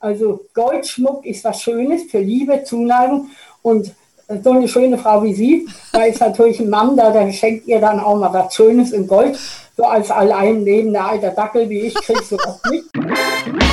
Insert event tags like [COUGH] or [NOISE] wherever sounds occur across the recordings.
Also Goldschmuck ist was Schönes für Liebe, Zuneigung und so eine schöne Frau wie Sie, da ist natürlich ein Mann da, der schenkt ihr dann auch mal was Schönes in Gold. So als allein lebender alter Dackel wie ich kriegst du das nicht.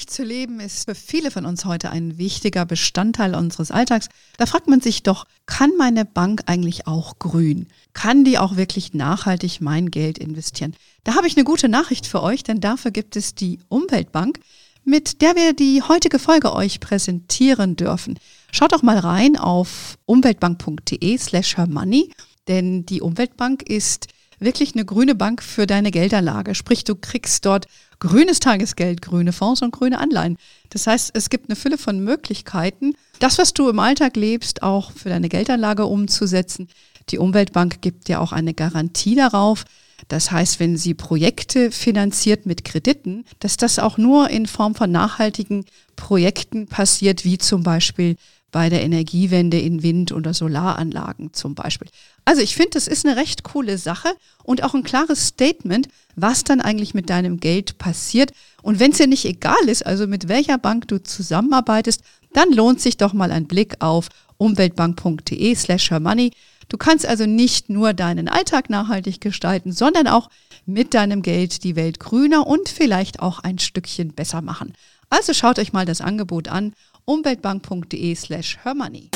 Nachhaltig zu leben ist für viele von uns heute ein wichtiger Bestandteil unseres Alltags. Da fragt man sich doch, kann meine Bank eigentlich auch grün? Kann die auch wirklich nachhaltig mein Geld investieren? Da habe ich eine gute Nachricht für euch, denn dafür gibt es die Umweltbank, mit der wir die heutige Folge euch präsentieren dürfen. Schaut doch mal rein auf umweltbank.de slash hermoney, denn die Umweltbank ist wirklich eine grüne Bank für deine Geldanlage. Sprich, du kriegst dort grünes Tagesgeld, grüne Fonds und grüne Anleihen. Das heißt, es gibt eine Fülle von Möglichkeiten, das, was du im Alltag lebst, auch für deine Geldanlage umzusetzen. Die Umweltbank gibt dir auch eine Garantie darauf. Das heißt, wenn sie Projekte finanziert mit Krediten, dass das auch nur in Form von nachhaltigen Projekten passiert, wie zum Beispiel bei der Energiewende in Wind- oder Solaranlagen zum Beispiel. Also ich finde, das ist eine recht coole Sache und auch ein klares Statement, was dann eigentlich mit deinem Geld passiert. Und wenn es dir nicht egal ist, also mit welcher Bank du zusammenarbeitest, dann lohnt sich doch mal ein Blick auf umweltbank.de slash money. Du kannst also nicht nur deinen Alltag nachhaltig gestalten, sondern auch mit deinem Geld die Welt grüner und vielleicht auch ein Stückchen besser machen. Also schaut euch mal das Angebot an umweltbank.de slash hermoney.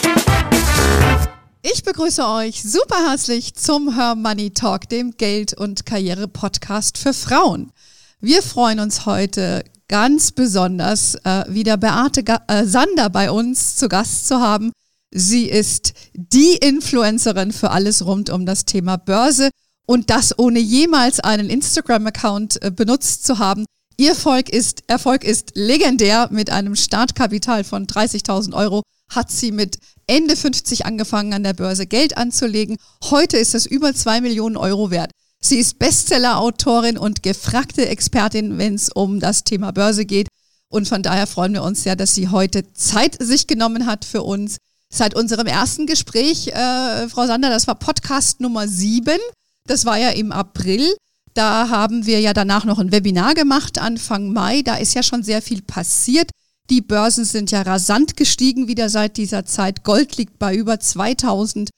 Ich begrüße euch super herzlich zum Her Money Talk, dem Geld- und Karriere-Podcast für Frauen. Wir freuen uns heute ganz besonders, äh, wieder Beate Ga äh, Sander bei uns zu Gast zu haben. Sie ist die Influencerin für alles rund um das Thema Börse und das ohne jemals einen Instagram-Account äh, benutzt zu haben. Ihr Erfolg ist, Erfolg ist legendär. Mit einem Startkapital von 30.000 Euro hat sie mit Ende 50 angefangen an der Börse Geld anzulegen. Heute ist es über zwei Millionen Euro wert. Sie ist Bestseller-Autorin und gefragte Expertin, wenn es um das Thema Börse geht. Und von daher freuen wir uns sehr, dass sie heute Zeit sich genommen hat für uns. Seit unserem ersten Gespräch, äh, Frau Sander, das war Podcast Nummer sieben. Das war ja im April. Da haben wir ja danach noch ein Webinar gemacht, Anfang Mai. Da ist ja schon sehr viel passiert. Die Börsen sind ja rasant gestiegen wieder seit dieser Zeit. Gold liegt bei über 2000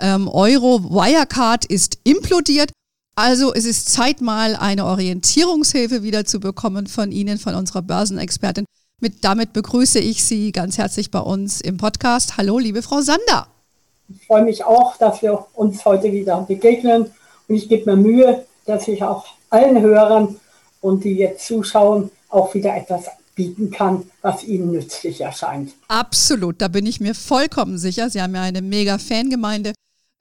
ähm, Euro. Wirecard ist implodiert. Also es ist Zeit mal eine Orientierungshilfe wieder zu bekommen von Ihnen, von unserer Börsenexpertin. Mit, damit begrüße ich Sie ganz herzlich bei uns im Podcast. Hallo, liebe Frau Sander. Ich freue mich auch, dass wir uns heute wieder begegnen. Und ich gebe mir Mühe, dass ich auch allen Hörern und die jetzt zuschauen, auch wieder etwas bieten kann, was ihnen nützlich erscheint. Absolut, da bin ich mir vollkommen sicher. Sie haben ja eine mega Fangemeinde.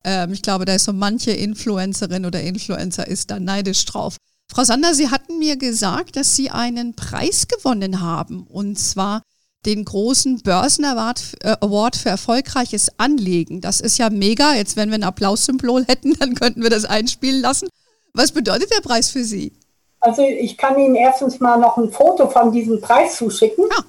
Ähm, ich glaube, da ist so manche Influencerin oder Influencer ist da neidisch drauf. Frau Sander, Sie hatten mir gesagt, dass Sie einen Preis gewonnen haben und zwar den großen Börsenaward äh, Award für erfolgreiches Anlegen. Das ist ja mega. Jetzt, wenn wir ein Applaussymbol hätten, [LAUGHS] dann könnten wir das einspielen lassen. Was bedeutet der Preis für Sie? Also ich kann Ihnen erstens mal noch ein Foto von diesem Preis zuschicken. Ja.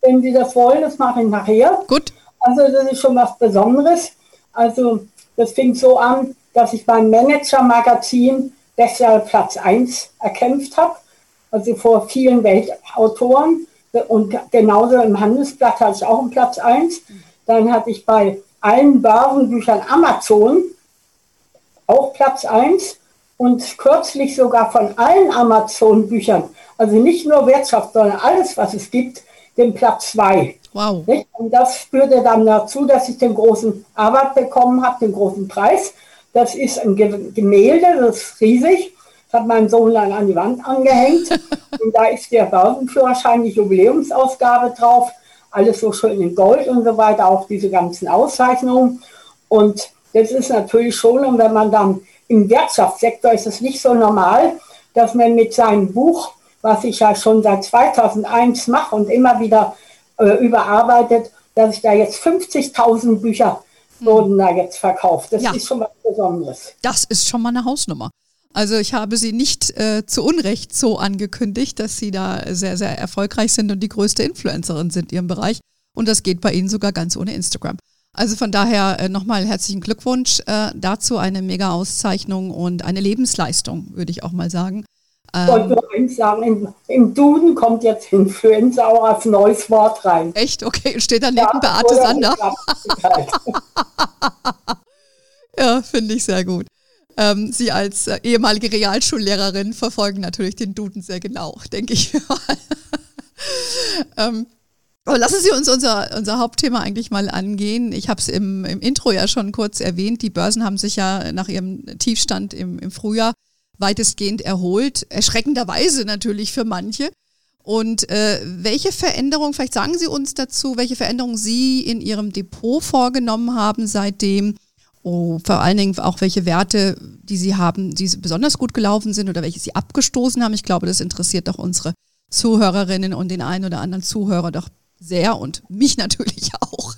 Wenn Sie das wollen, das mache ich nachher. Gut. Also das ist schon was Besonderes. Also das fing so an, dass ich beim Manager-Magazin Bestseller Platz 1 erkämpft habe. Also vor vielen Weltautoren. Und genauso im Handelsblatt hatte ich auch einen Platz 1. Dann hatte ich bei allen Börsenbüchern Amazon auch Platz 1 und kürzlich sogar von allen Amazon-Büchern, also nicht nur Wirtschaft, sondern alles, was es gibt, den Platz zwei. Wow. Und das führte dann dazu, dass ich den großen Arbeit bekommen habe, den großen Preis. Das ist ein Gemälde, das ist riesig. Das hat mein Sohn dann an die Wand angehängt. [LAUGHS] und da ist der Börsenführerschein, die Jubiläumsausgabe drauf. Alles so schön in Gold und so weiter, auch diese ganzen Auszeichnungen. Und das ist natürlich schon, und wenn man dann im Wirtschaftssektor ist es nicht so normal, dass man mit seinem Buch, was ich ja schon seit 2001 mache und immer wieder äh, überarbeitet, dass ich da jetzt 50.000 Bücher hm. wurden da jetzt verkauft. Das ja. ist schon was Besonderes. Das ist schon mal eine Hausnummer. Also ich habe Sie nicht äh, zu Unrecht so angekündigt, dass Sie da sehr, sehr erfolgreich sind und die größte Influencerin sind in Ihrem Bereich. Und das geht bei Ihnen sogar ganz ohne Instagram. Also von daher äh, nochmal herzlichen Glückwunsch äh, dazu, eine mega Auszeichnung und eine Lebensleistung, würde ich auch mal sagen. Ich wollte nur eins sagen, im, im, Duden kommt jetzt Influenza auch als neues Wort rein. Echt? Okay, steht daneben ja, Beate Sander. [LAUGHS] ja, finde ich sehr gut. Ähm, Sie als äh, ehemalige Realschullehrerin verfolgen natürlich den Duden sehr genau, denke ich mal. [LAUGHS] ähm, aber lassen Sie uns unser, unser Hauptthema eigentlich mal angehen. Ich habe es im, im Intro ja schon kurz erwähnt. Die Börsen haben sich ja nach ihrem Tiefstand im, im Frühjahr weitestgehend erholt. Erschreckenderweise natürlich für manche. Und äh, welche Veränderungen, vielleicht sagen Sie uns dazu, welche Veränderungen Sie in Ihrem Depot vorgenommen haben seitdem? Oh, vor allen Dingen auch welche Werte, die Sie haben, die besonders gut gelaufen sind oder welche Sie abgestoßen haben. Ich glaube, das interessiert doch unsere Zuhörerinnen und den einen oder anderen Zuhörer doch sehr und mich natürlich [LAUGHS] auch.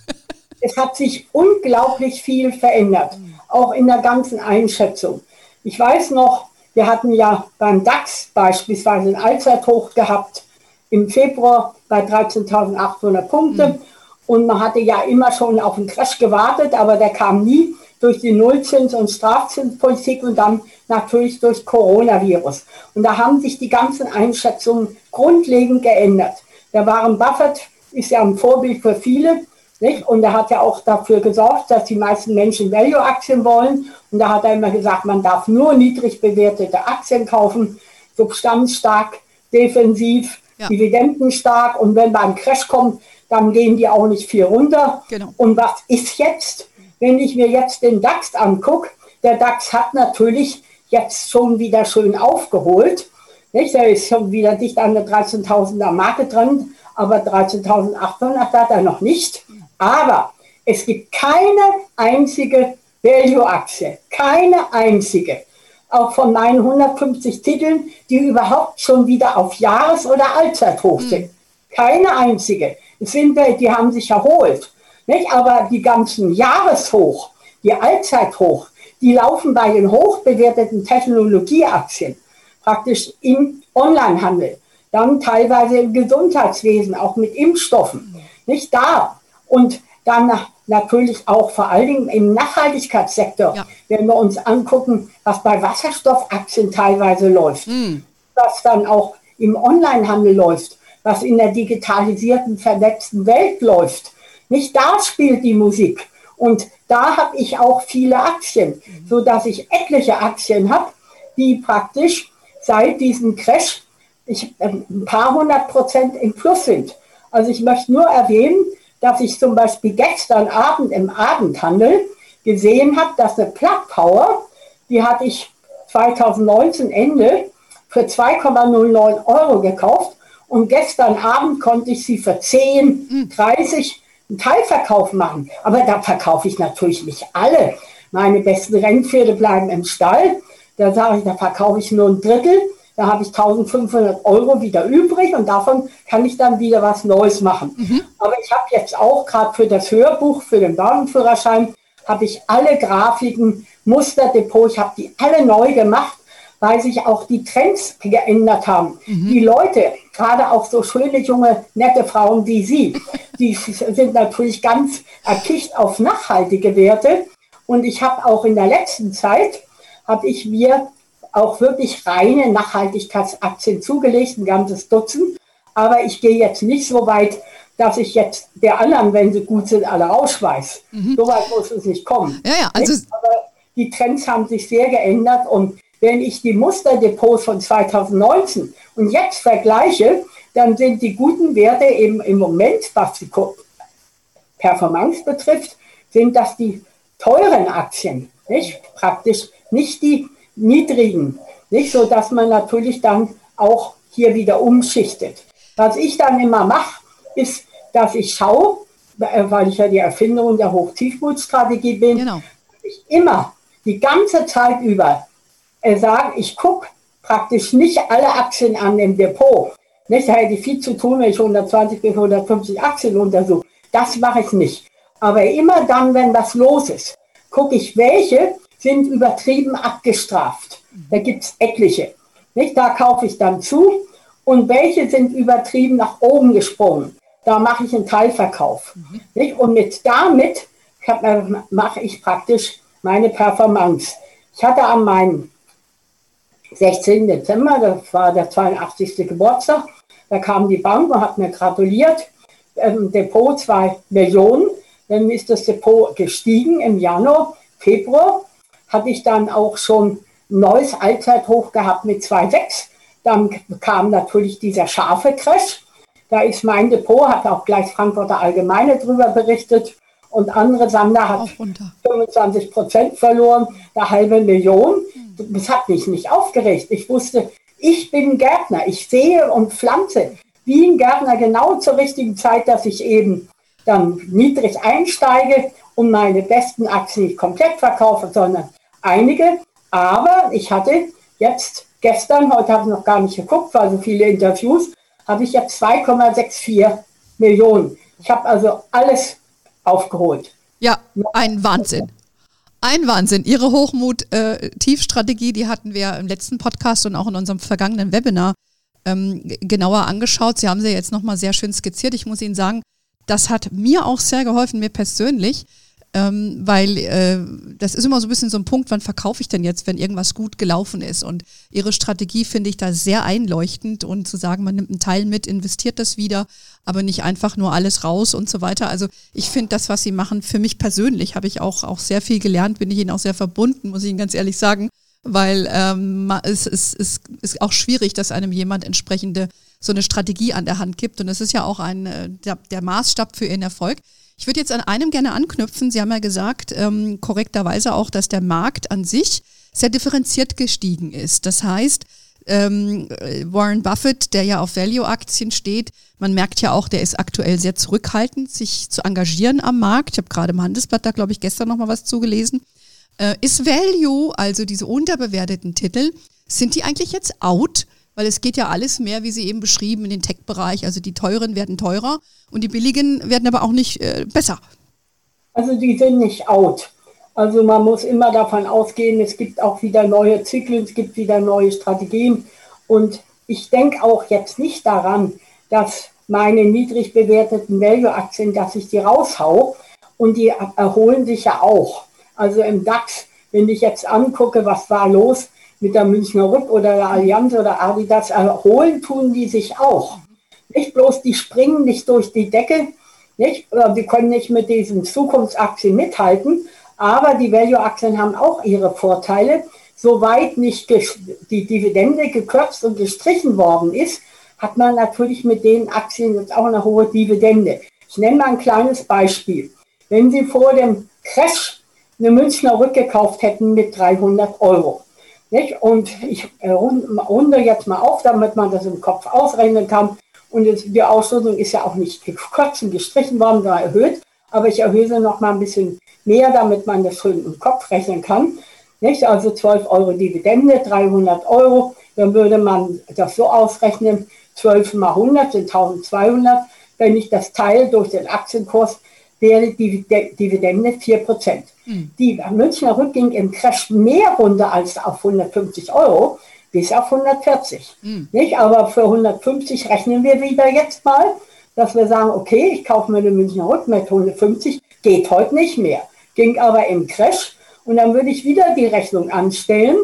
Es hat sich unglaublich viel verändert, auch in der ganzen Einschätzung. Ich weiß noch, wir hatten ja beim DAX beispielsweise ein Allzeithoch gehabt im Februar bei 13.800 Punkte. Mhm. Und man hatte ja immer schon auf einen Crash gewartet, aber der kam nie durch die Nullzins- und Strafzinspolitik und dann natürlich durch Coronavirus. Und da haben sich die ganzen Einschätzungen grundlegend geändert. Der Warren Buffett ist ja ein Vorbild für viele. Nicht? Und er hat ja auch dafür gesorgt, dass die meisten Menschen Value-Aktien wollen. Und da hat er immer gesagt, man darf nur niedrig bewertete Aktien kaufen, substanzstark, defensiv, ja. dividendenstark. Und wenn beim Crash kommt, dann gehen die auch nicht viel runter. Genau. Und was ist jetzt, wenn ich mir jetzt den DAX angucke? Der DAX hat natürlich jetzt schon wieder schön aufgeholt. Nicht? Der ist schon wieder dicht an der 13.000er Marke drin, aber 13.800 hat er noch nicht. Aber es gibt keine einzige Value-Aktie, keine einzige, auch von meinen 150 Titeln, die überhaupt schon wieder auf Jahres- oder Allzeithoch sind. Mhm. Keine einzige. Es sind welche, die haben sich erholt. Nicht? Aber die ganzen Jahreshoch, die Allzeithoch, die laufen bei den hochbewerteten Technologieaktien praktisch im Onlinehandel. Dann teilweise im Gesundheitswesen, auch mit Impfstoffen. Nicht da. Und dann natürlich auch vor allen Dingen im Nachhaltigkeitssektor, ja. wenn wir uns angucken, was bei Wasserstoffaktien teilweise läuft, mhm. was dann auch im Onlinehandel läuft, was in der digitalisierten, vernetzten Welt läuft. Nicht da spielt die Musik. Und da habe ich auch viele Aktien, mhm. so dass ich etliche Aktien habe, die praktisch seit diesem Crash ich, äh, ein paar hundert Prozent im Plus sind. Also ich möchte nur erwähnen, dass ich zum Beispiel gestern Abend im Abendhandel gesehen habe, dass eine Plug Power, die hatte ich 2019 Ende für 2,09 Euro gekauft und gestern Abend konnte ich sie für 10, 30 einen Teilverkauf machen. Aber da verkaufe ich natürlich nicht alle. Meine besten Rennpferde bleiben im Stall. Da sage ich, da verkaufe ich nur ein Drittel. Da habe ich 1500 Euro wieder übrig und davon kann ich dann wieder was Neues machen. Mhm. Aber ich habe jetzt auch gerade für das Hörbuch, für den Warenführerschein, habe ich alle Grafiken, Musterdepot, ich habe die alle neu gemacht, weil sich auch die Trends geändert haben. Mhm. Die Leute, gerade auch so schöne, junge, nette Frauen wie Sie, die [LAUGHS] sind natürlich ganz erpicht auf nachhaltige Werte. Und ich habe auch in der letzten Zeit, habe ich mir auch wirklich reine Nachhaltigkeitsaktien zugelegt, ein ganzes Dutzend. Aber ich gehe jetzt nicht so weit, dass ich jetzt der anderen, wenn sie gut sind, alle ausschweiß. Mhm. So weit muss es nicht kommen. Ja, ja, also Aber die Trends haben sich sehr geändert und wenn ich die Musterdepots von 2019 und jetzt vergleiche, dann sind die guten Werte eben im Moment, was die Performance betrifft, sind das die teuren Aktien, nicht? Praktisch nicht die niedrigen, nicht so, dass man natürlich dann auch hier wieder umschichtet. Was ich dann immer mache, ist, dass ich schaue, äh, weil ich ja die Erfinderin der Hochtiefmutstrategie bin, genau. ich immer die ganze Zeit über äh, sage, ich gucke praktisch nicht alle Aktien an im Depot. Nicht, da hätte ich viel zu tun, wenn ich 120 bis 150 Aktien untersuche. Das mache ich nicht. Aber immer dann, wenn was los ist, gucke ich, welche sind übertrieben abgestraft. Da gibt es etliche. Nicht? Da kaufe ich dann zu. Und welche sind übertrieben nach oben gesprungen? Da mache ich einen Teilverkauf. Mhm. Nicht? Und mit damit mache ich praktisch meine Performance. Ich hatte an meinem 16. Dezember, das war der 82. Geburtstag, da kam die Bank und hat mir gratuliert. Ähm, Depot 2 Millionen. Dann ist das Depot gestiegen im Januar, Februar. Hatte ich dann auch schon ein neues Allzeithoch gehabt mit 2,6. Dann kam natürlich dieser scharfe Crash. Da ist mein Depot, hat auch gleich Frankfurter Allgemeine drüber berichtet. Und andere Sander hat 25 Prozent verloren, eine halbe Million. Das hat mich nicht aufgeregt. Ich wusste, ich bin Gärtner. Ich sehe und pflanze wie ein Gärtner genau zur richtigen Zeit, dass ich eben dann niedrig einsteige und meine besten Aktien nicht komplett verkaufe, sondern einige. Aber ich hatte jetzt gestern, heute habe ich noch gar nicht geguckt, weil so viele Interviews, habe ich jetzt 2,64 Millionen. Ich habe also alles aufgeholt. Ja, ein Wahnsinn. Ein Wahnsinn. Ihre Hochmut-Tiefstrategie, äh, die hatten wir im letzten Podcast und auch in unserem vergangenen Webinar ähm, genauer angeschaut. Sie haben sie jetzt nochmal sehr schön skizziert. Ich muss Ihnen sagen, das hat mir auch sehr geholfen, mir persönlich, ähm, weil äh, das ist immer so ein bisschen so ein Punkt, wann verkaufe ich denn jetzt, wenn irgendwas gut gelaufen ist. Und Ihre Strategie finde ich da sehr einleuchtend und zu sagen, man nimmt einen Teil mit, investiert das wieder, aber nicht einfach nur alles raus und so weiter. Also ich finde das, was Sie machen, für mich persönlich habe ich auch, auch sehr viel gelernt, bin ich Ihnen auch sehr verbunden, muss ich Ihnen ganz ehrlich sagen, weil ähm, es, es, es ist auch schwierig, dass einem jemand entsprechende so eine Strategie an der Hand gibt. Und es ist ja auch ein, äh, der, der Maßstab für Ihren Erfolg. Ich würde jetzt an einem gerne anknüpfen. Sie haben ja gesagt, ähm, korrekterweise auch, dass der Markt an sich sehr differenziert gestiegen ist. Das heißt, ähm, Warren Buffett, der ja auf Value-Aktien steht, man merkt ja auch, der ist aktuell sehr zurückhaltend, sich zu engagieren am Markt. Ich habe gerade im Handelsblatt da, glaube ich, gestern noch mal was zugelesen. Äh, ist Value, also diese unterbewerteten Titel, sind die eigentlich jetzt out? Weil es geht ja alles mehr, wie Sie eben beschrieben, in den Tech-Bereich. Also die teuren werden teurer und die billigen werden aber auch nicht äh, besser. Also die sind nicht out. Also man muss immer davon ausgehen, es gibt auch wieder neue Zyklen, es gibt wieder neue Strategien. Und ich denke auch jetzt nicht daran, dass meine niedrig bewerteten Value-Aktien, dass ich die raushau und die erholen sich ja auch. Also im DAX, wenn ich jetzt angucke, was war los, mit der Münchner Rück oder der Allianz oder Adidas erholen tun die sich auch. Nicht bloß, die springen nicht durch die Decke, nicht? Die können nicht mit diesen Zukunftsaktien mithalten, aber die Value-Aktien haben auch ihre Vorteile. Soweit nicht die Dividende gekürzt und gestrichen worden ist, hat man natürlich mit den Aktien jetzt auch eine hohe Dividende. Ich nenne mal ein kleines Beispiel. Wenn Sie vor dem Crash eine Münchner Rück gekauft hätten mit 300 Euro, nicht? Und ich äh, runde jetzt mal auf, damit man das im Kopf ausrechnen kann. Und die Ausschüttung ist ja auch nicht [LAUGHS] gekürzt und gestrichen worden, sondern erhöht. Aber ich erhöhe sie noch mal ein bisschen mehr, damit man das schön im Kopf rechnen kann. Nicht? Also 12 Euro Dividende, 300 Euro. Dann würde man das so ausrechnen, 12 mal 100 sind 1200. Wenn ich das teile durch den Aktienkurs, wäre die Dividende 4%. Mhm. Die Münchner Rück ging im Crash mehr runter als auf 150 Euro bis auf 140. Mhm. Nicht? Aber für 150 rechnen wir wieder jetzt mal, dass wir sagen, okay, ich kaufe mir eine Münchner Rück mit 150, geht heute nicht mehr. Ging aber im Crash und dann würde ich wieder die Rechnung anstellen,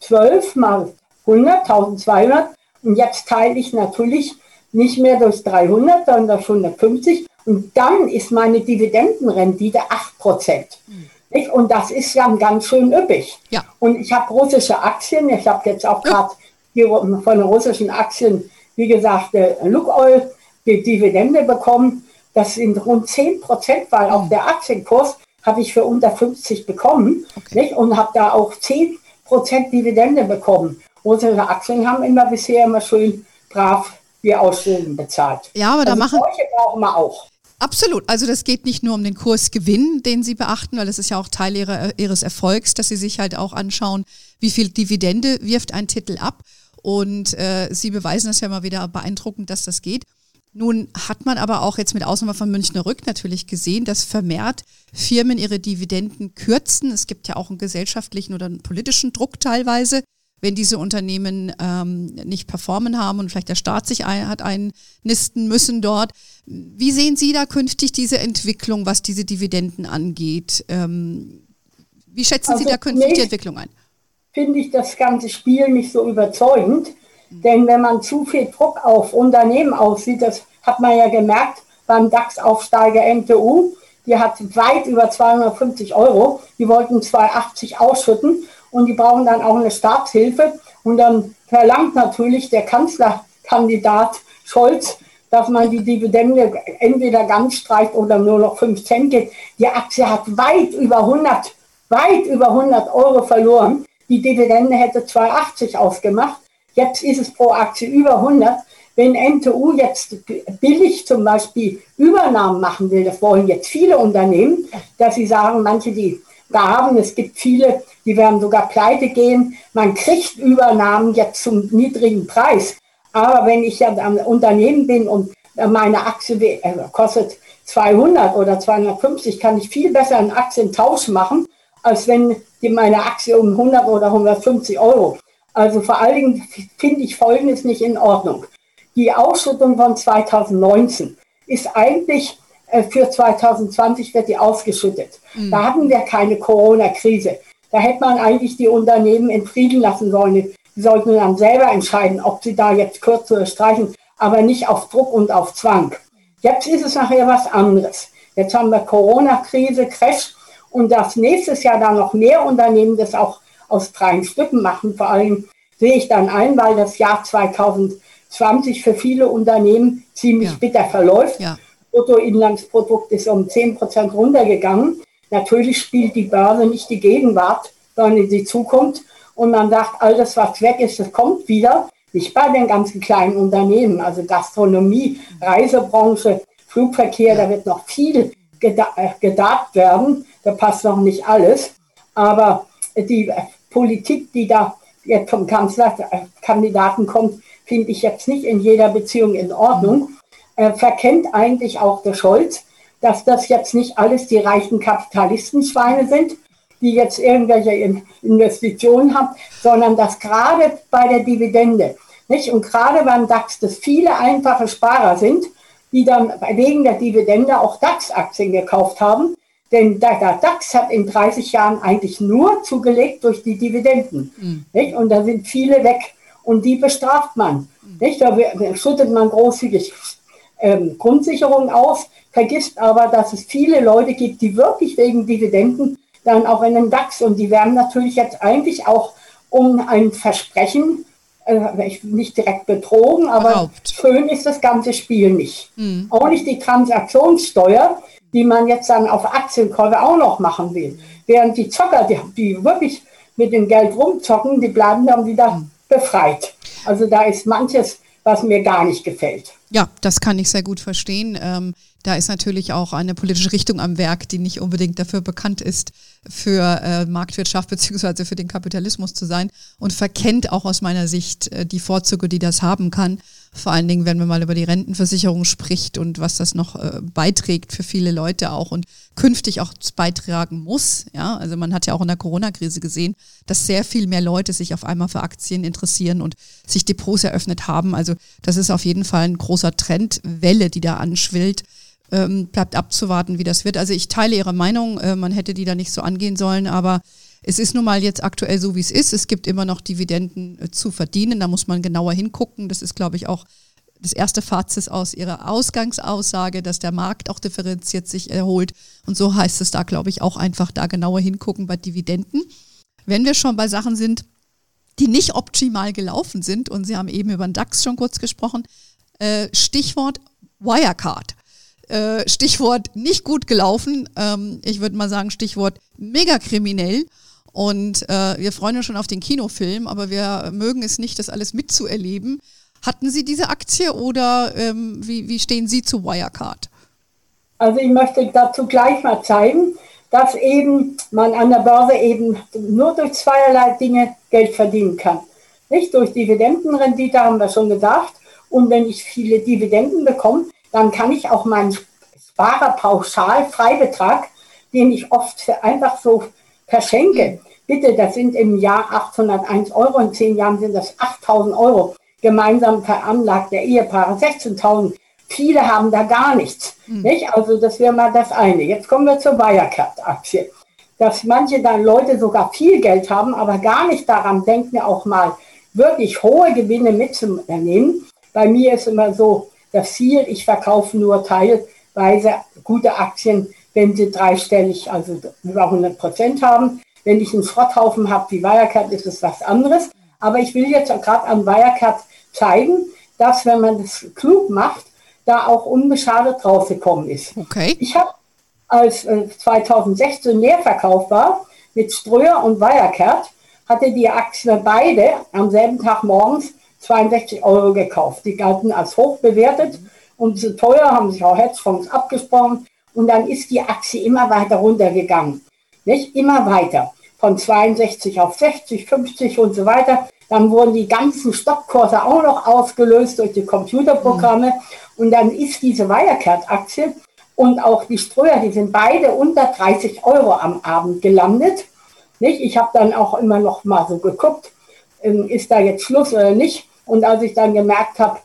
12 mal 100, 1200 und jetzt teile ich natürlich nicht mehr durch 300, sondern durch 150 und dann ist meine Dividendenrendite 8%. Mhm. Und das ist ja ganz schön üppig. Ja. Und ich habe russische Aktien. Ich habe jetzt auch gerade von russischen Aktien, wie gesagt, Lukoil, die Dividende bekommen. Das sind rund 10 Prozent, weil mhm. auch der Aktienkurs habe ich für unter 50 bekommen okay. nicht? und habe da auch 10 Prozent Dividende bekommen. Russische Aktien haben immer bisher immer schön brav die Ausschüttung bezahlt. Ja, aber da also machen. Solche brauchen wir auch. Absolut. Also das geht nicht nur um den Kursgewinn, den Sie beachten, weil das ist ja auch Teil ihrer, Ihres Erfolgs, dass Sie sich halt auch anschauen, wie viel Dividende wirft ein Titel ab. Und äh, Sie beweisen das ja mal wieder beeindruckend, dass das geht. Nun hat man aber auch jetzt mit Ausnahme von Münchner Rück natürlich gesehen, dass vermehrt Firmen ihre Dividenden kürzen. Es gibt ja auch einen gesellschaftlichen oder einen politischen Druck teilweise, wenn diese Unternehmen ähm, nicht performen haben und vielleicht der Staat sich ein, hat einnisten müssen dort. Wie sehen Sie da künftig diese Entwicklung, was diese Dividenden angeht? Ähm, wie schätzen also Sie da künftig die Entwicklung ein? Finde ich das ganze Spiel nicht so überzeugend, mhm. denn wenn man zu viel Druck auf Unternehmen aussieht, das hat man ja gemerkt beim DAX-Aufsteiger MTU, die hat weit über 250 Euro, die wollten 280 ausschütten und die brauchen dann auch eine Staatshilfe. Und dann verlangt natürlich der Kanzlerkandidat Scholz, dass man die Dividende entweder ganz streicht oder nur noch 5 Cent gibt. Die Aktie hat weit über 100, weit über 100 Euro verloren. Die Dividende hätte 2,80 ausgemacht. Jetzt ist es pro Aktie über 100. Wenn NTU jetzt billig zum Beispiel Übernahmen machen will, das wollen jetzt viele Unternehmen, dass sie sagen, manche, die haben. Es gibt viele, die werden sogar pleite gehen. Man kriegt Übernahmen jetzt zum niedrigen Preis. Aber wenn ich ja am Unternehmen bin und meine Aktie äh, kostet 200 oder 250, kann ich viel besser einen Aktientausch machen, als wenn meine Aktie um 100 oder 150 Euro. Also vor allen Dingen finde ich Folgendes nicht in Ordnung. Die Ausschüttung von 2019 ist eigentlich äh, für 2020 wird die ausgeschüttet. Mhm. Da hatten wir keine Corona-Krise. Da hätte man eigentlich die Unternehmen in Frieden lassen sollen. Die sollten dann selber entscheiden, ob sie da jetzt kürzen oder streichen, aber nicht auf Druck und auf Zwang. Jetzt ist es nachher was anderes. Jetzt haben wir Corona-Krise, Crash und dass nächstes Jahr dann noch mehr Unternehmen das auch aus drei Stücken machen. Vor allem sehe ich dann ein, weil das Jahr 2020 für viele Unternehmen ziemlich ja. bitter verläuft. Ja. Bruttoinlandsprodukt ist um 10 Prozent runtergegangen. Natürlich spielt die Börse nicht die Gegenwart, sondern die Zukunft. Und man sagt, alles, was weg ist, das kommt wieder. Nicht bei den ganzen kleinen Unternehmen, also Gastronomie, Reisebranche, Flugverkehr, da wird noch viel äh, gedacht werden. Da passt noch nicht alles. Aber die Politik, die da jetzt vom Kanzlerkandidaten kommt, finde ich jetzt nicht in jeder Beziehung in Ordnung äh, verkennt eigentlich auch der Scholz, dass das jetzt nicht alles die reichen Kapitalistenschweine sind, die jetzt irgendwelche Investitionen haben, sondern dass gerade bei der Dividende, nicht? und gerade beim DAX, dass viele einfache Sparer sind, die dann wegen der Dividende auch DAX-Aktien gekauft haben. Denn der, der, DAX hat in 30 Jahren eigentlich nur zugelegt durch die Dividenden. Mhm. Nicht? Und da sind viele weg. Und die bestraft man. Nicht? Da schüttet man großzügig ähm, Grundsicherung auf, vergisst aber, dass es viele Leute gibt, die wirklich wegen Dividenden dann auch in den DAX und die werden natürlich jetzt eigentlich auch um ein Versprechen, äh, nicht direkt betrogen, aber Erlaubt. schön ist das ganze Spiel nicht. Mhm. Auch nicht die Transaktionssteuer, die man jetzt dann auf Aktienkäufe auch noch machen will. Während die Zocker, die, die wirklich mit dem Geld rumzocken, die bleiben dann wieder mhm. befreit. Also da ist manches, was mir gar nicht gefällt. Ja, das kann ich sehr gut verstehen. Ähm, da ist natürlich auch eine politische Richtung am Werk, die nicht unbedingt dafür bekannt ist, für äh, Marktwirtschaft [LAUGHS] beziehungsweise für den Kapitalismus zu sein und verkennt auch aus meiner Sicht äh, die Vorzüge, die das haben kann. Vor allen Dingen, wenn man mal über die Rentenversicherung spricht und was das noch äh, beiträgt für viele Leute auch und künftig auch beitragen muss. Ja, also man hat ja auch in der Corona-Krise gesehen, dass sehr viel mehr Leute sich auf einmal für Aktien interessieren und sich Depots eröffnet haben. Also das ist auf jeden Fall ein großer Trendwelle, die da anschwillt ähm, bleibt abzuwarten, wie das wird. Also ich teile Ihre Meinung, äh, man hätte die da nicht so angehen sollen, aber es ist nun mal jetzt aktuell so, wie es ist. Es gibt immer noch Dividenden äh, zu verdienen, da muss man genauer hingucken. Das ist, glaube ich, auch das erste Fazit aus Ihrer Ausgangsaussage, dass der Markt auch differenziert sich erholt. Und so heißt es da, glaube ich, auch einfach da genauer hingucken bei Dividenden. Wenn wir schon bei Sachen sind, die nicht optimal gelaufen sind, und Sie haben eben über den DAX schon kurz gesprochen, äh, Stichwort Wirecard. Äh, Stichwort nicht gut gelaufen. Ähm, ich würde mal sagen, Stichwort mega kriminell. Und äh, wir freuen uns schon auf den Kinofilm, aber wir mögen es nicht, das alles mitzuerleben. Hatten Sie diese Aktie oder ähm, wie, wie stehen Sie zu Wirecard? Also ich möchte dazu gleich mal zeigen, dass eben man an der Börse eben nur durch zweierlei Dinge Geld verdienen kann. Nicht durch Dividendenrendite, haben wir schon gesagt. Und wenn ich viele Dividenden bekomme, dann kann ich auch meinen Sparerpauschal, Freibetrag, den ich oft einfach so verschenke, Bitte, das sind im Jahr 801 Euro, in zehn Jahren sind das 8000 Euro. Gemeinsam veranlagt der Ehepaare 16.000. Viele haben da gar nichts. Mhm. Nicht? Also das wäre mal das eine. Jetzt kommen wir zur Wirecard-Aktie. Dass manche dann Leute sogar viel Geld haben, aber gar nicht daran denken, auch mal wirklich hohe Gewinne mitzunehmen. Bei mir ist immer so das Ziel, ich verkaufe nur teilweise gute Aktien, wenn sie dreistellig, also über 100 Prozent haben. Wenn ich einen Schrotthaufen habe wie Wirecard, ist es was anderes. Aber ich will jetzt gerade an Wirecard zeigen, dass wenn man das klug macht, da auch unbeschadet rausgekommen ist. Okay. Ich habe, als äh, 2016 Leerverkauf war, mit Ströer und Wirecard, hatte die Aktie beide am selben Tag morgens 62 Euro gekauft. Die galten als hoch bewertet und zu teuer, haben sich auch Hedgefonds abgesprochen. Und dann ist die Aktie immer weiter runtergegangen. Nicht? Immer weiter. Von 62 auf 60, 50 und so weiter. Dann wurden die ganzen Stockkurse auch noch ausgelöst durch die Computerprogramme. Mhm. Und dann ist diese Wirecard-Aktie und auch die Ströer, die sind beide unter 30 Euro am Abend gelandet. Nicht? Ich habe dann auch immer noch mal so geguckt, ähm, ist da jetzt Schluss oder nicht. Und als ich dann gemerkt habe,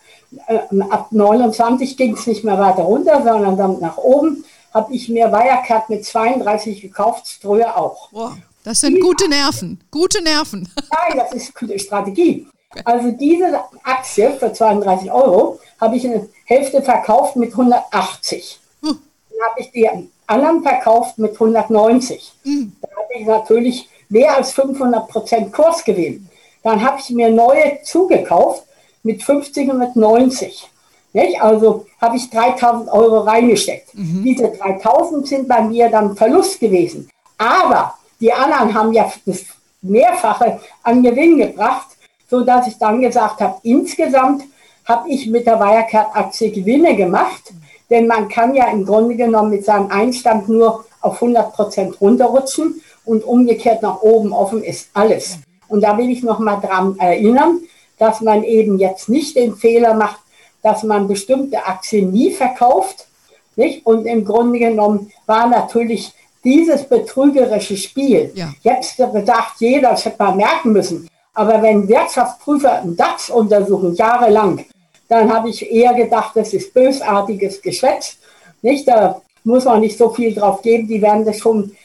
äh, ab 29 ging es nicht mehr weiter runter, sondern dann nach oben, habe ich mir Wirecard mit 32 gekauft, Ströer auch. Wow, das sind gute Nerven, gute Nerven. [LAUGHS] Nein, das ist gute Strategie. Also diese Aktie für 32 Euro habe ich eine Hälfte verkauft mit 180. Hm. Dann habe ich die anderen verkauft mit 190. Hm. Da hatte ich natürlich mehr als 500 Prozent Kursgewinn. Dann habe ich mir neue zugekauft mit 50 und mit 90. Nicht? Also habe ich 3000 Euro reingesteckt. Mhm. Diese 3000 sind bei mir dann Verlust gewesen. Aber die anderen haben ja das Mehrfache an Gewinn gebracht, sodass ich dann gesagt habe, insgesamt habe ich mit der Wirecard-Aktie Gewinne gemacht. Denn man kann ja im Grunde genommen mit seinem Einstand nur auf 100 Prozent runterrutschen und umgekehrt nach oben offen ist alles. Und da will ich noch mal dran erinnern, dass man eben jetzt nicht den Fehler macht, dass man bestimmte Aktien nie verkauft. Nicht? Und im Grunde genommen war natürlich dieses betrügerische Spiel, ja. jetzt bedacht jeder, das hätte man merken müssen, aber wenn Wirtschaftsprüfer einen DAX untersuchen, jahrelang, dann habe ich eher gedacht, das ist bösartiges Geschwätz. Nicht? Da muss man nicht so viel drauf geben, die werden das schon,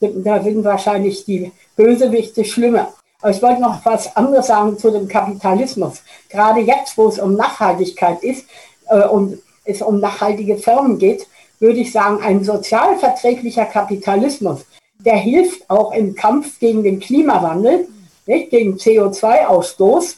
da sind wahrscheinlich die Bösewichte schlimmer. Aber ich wollte noch was anderes sagen zu dem Kapitalismus. Gerade jetzt, wo es um Nachhaltigkeit ist äh, und es um nachhaltige Firmen geht, würde ich sagen, ein sozialverträglicher Kapitalismus, der hilft auch im Kampf gegen den Klimawandel, nicht, gegen CO2-Ausstoß,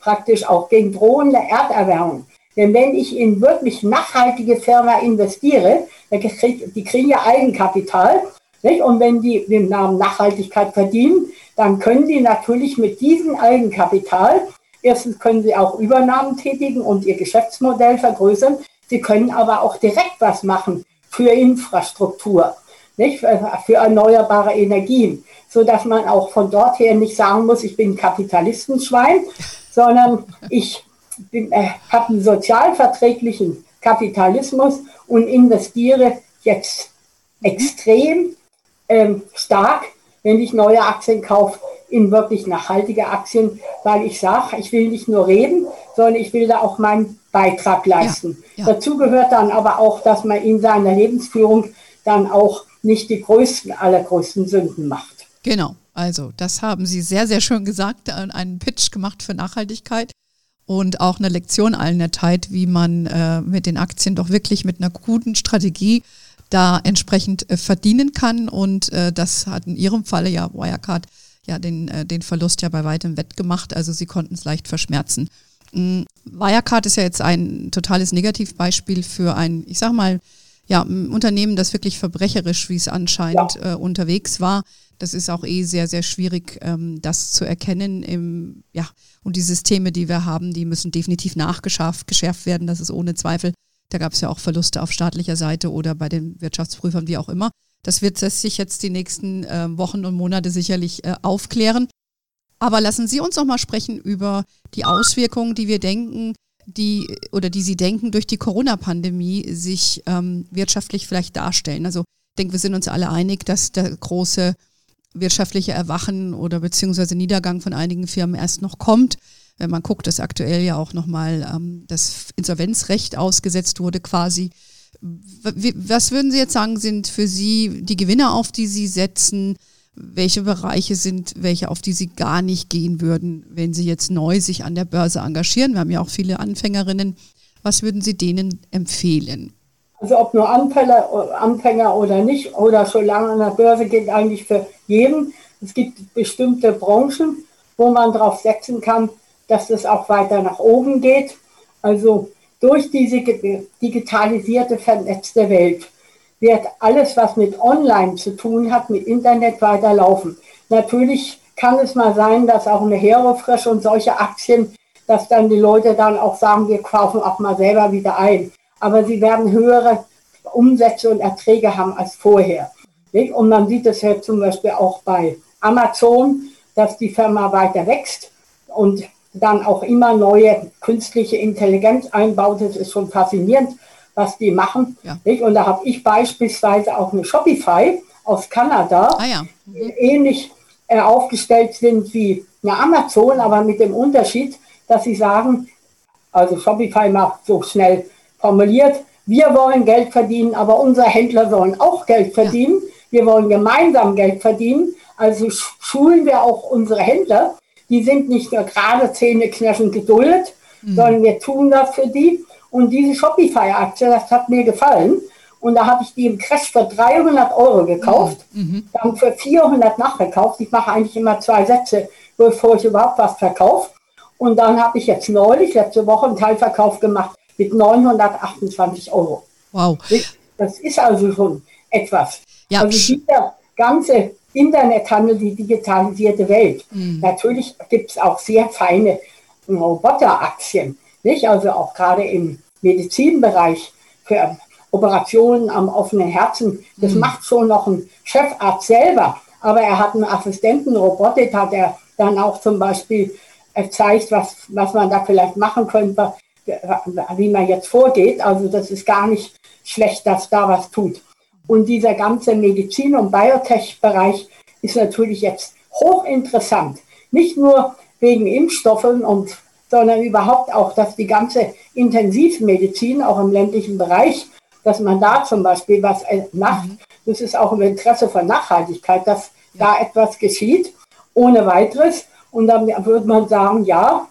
praktisch auch gegen drohende Erderwärmung. Denn wenn ich in wirklich nachhaltige Firma investiere, die kriegen ja Eigenkapital, nicht? und wenn die den Namen Nachhaltigkeit verdienen, dann können die natürlich mit diesem Eigenkapital, erstens können sie auch Übernahmen tätigen und ihr Geschäftsmodell vergrößern, sie können aber auch direkt was machen für Infrastruktur, nicht? für erneuerbare Energien, sodass man auch von dort her nicht sagen muss, ich bin Kapitalistenschwein, [LAUGHS] sondern ich äh, habe einen sozialverträglichen Kapitalismus und investiere jetzt extrem ähm, stark wenn ich neue Aktien kaufe, in wirklich nachhaltige Aktien, weil ich sage, ich will nicht nur reden, sondern ich will da auch meinen Beitrag leisten. Ja, ja. Dazu gehört dann aber auch, dass man in seiner Lebensführung dann auch nicht die größten, allergrößten Sünden macht. Genau, also das haben Sie sehr, sehr schön gesagt, einen Pitch gemacht für Nachhaltigkeit und auch eine Lektion allen erteilt, wie man äh, mit den Aktien doch wirklich mit einer guten Strategie da entsprechend äh, verdienen kann. Und äh, das hat in Ihrem Falle ja Wirecard ja den, äh, den Verlust ja bei weitem wettgemacht. Also Sie konnten es leicht verschmerzen. Ähm, Wirecard ist ja jetzt ein totales Negativbeispiel für ein, ich sag mal, ja, ein Unternehmen, das wirklich verbrecherisch, wie es anscheinend ja. äh, unterwegs war. Das ist auch eh sehr, sehr schwierig, ähm, das zu erkennen. Im, ja, und die Systeme, die wir haben, die müssen definitiv nachgeschärft geschärft werden. Das ist ohne Zweifel. Da gab es ja auch Verluste auf staatlicher Seite oder bei den Wirtschaftsprüfern, wie auch immer. Das wird sich jetzt die nächsten äh, Wochen und Monate sicherlich äh, aufklären. Aber lassen Sie uns noch mal sprechen über die Auswirkungen, die wir denken, die oder die Sie denken, durch die Corona-Pandemie sich ähm, wirtschaftlich vielleicht darstellen. Also ich denke, wir sind uns alle einig, dass der große wirtschaftliche Erwachen oder beziehungsweise Niedergang von einigen Firmen erst noch kommt. Wenn man guckt, dass aktuell ja auch nochmal ähm, das Insolvenzrecht ausgesetzt wurde quasi. Was würden Sie jetzt sagen, sind für Sie die Gewinner, auf die Sie setzen? Welche Bereiche sind welche, auf die Sie gar nicht gehen würden, wenn Sie jetzt neu sich an der Börse engagieren? Wir haben ja auch viele Anfängerinnen. Was würden Sie denen empfehlen? Also ob nur Anfänger, Anfänger oder nicht, oder schon lange an der Börse gilt eigentlich für jeden. Es gibt bestimmte Branchen, wo man darauf setzen kann, dass es auch weiter nach oben geht. Also durch diese digitalisierte, vernetzte Welt wird alles, was mit Online zu tun hat, mit Internet weiterlaufen. Natürlich kann es mal sein, dass auch eine Herofresh und solche Aktien, dass dann die Leute dann auch sagen, wir kaufen auch mal selber wieder ein aber sie werden höhere Umsätze und Erträge haben als vorher. Und man sieht es ja zum Beispiel auch bei Amazon, dass die Firma weiter wächst und dann auch immer neue künstliche Intelligenz einbaut. Das ist schon faszinierend, was die machen. Ja. Und da habe ich beispielsweise auch eine Shopify aus Kanada, ah, ja. die ähnlich äh, aufgestellt sind wie eine Amazon, aber mit dem Unterschied, dass sie sagen, also Shopify macht so schnell formuliert, wir wollen Geld verdienen, aber unsere Händler sollen auch Geld verdienen. Ja. Wir wollen gemeinsam Geld verdienen. Also schulen wir auch unsere Händler. Die sind nicht nur gerade zähneknirschend geduldet, mhm. sondern wir tun das für die. Und diese Shopify-Aktie, das hat mir gefallen. Und da habe ich die im Crash für 300 Euro gekauft, mhm. mhm. dann für 400 nachgekauft. Ich mache eigentlich immer zwei Sätze, bevor ich überhaupt was verkaufe. Und dann habe ich jetzt neulich, letzte Woche, einen Teilverkauf gemacht mit 928 Euro. Wow. Das ist also schon etwas. Ja. Also dieser ganze Internethandel, die digitalisierte Welt. Mhm. Natürlich gibt es auch sehr feine Roboteraktien, nicht? Also auch gerade im Medizinbereich für Operationen am offenen Herzen. Das mhm. macht schon noch ein Chefarzt selber, aber er hat einen Assistenten, Robotik hat er dann auch zum Beispiel zeigt, was, was man da vielleicht machen könnte wie man jetzt vorgeht. Also das ist gar nicht schlecht, dass da was tut. Und dieser ganze Medizin- und Biotech-Bereich ist natürlich jetzt hochinteressant. Nicht nur wegen Impfstoffen und sondern überhaupt auch, dass die ganze Intensivmedizin auch im ländlichen Bereich, dass man da zum Beispiel was macht. Mhm. Das ist auch im Interesse von Nachhaltigkeit, dass ja. da etwas geschieht, ohne weiteres. Und dann würde man sagen, ja,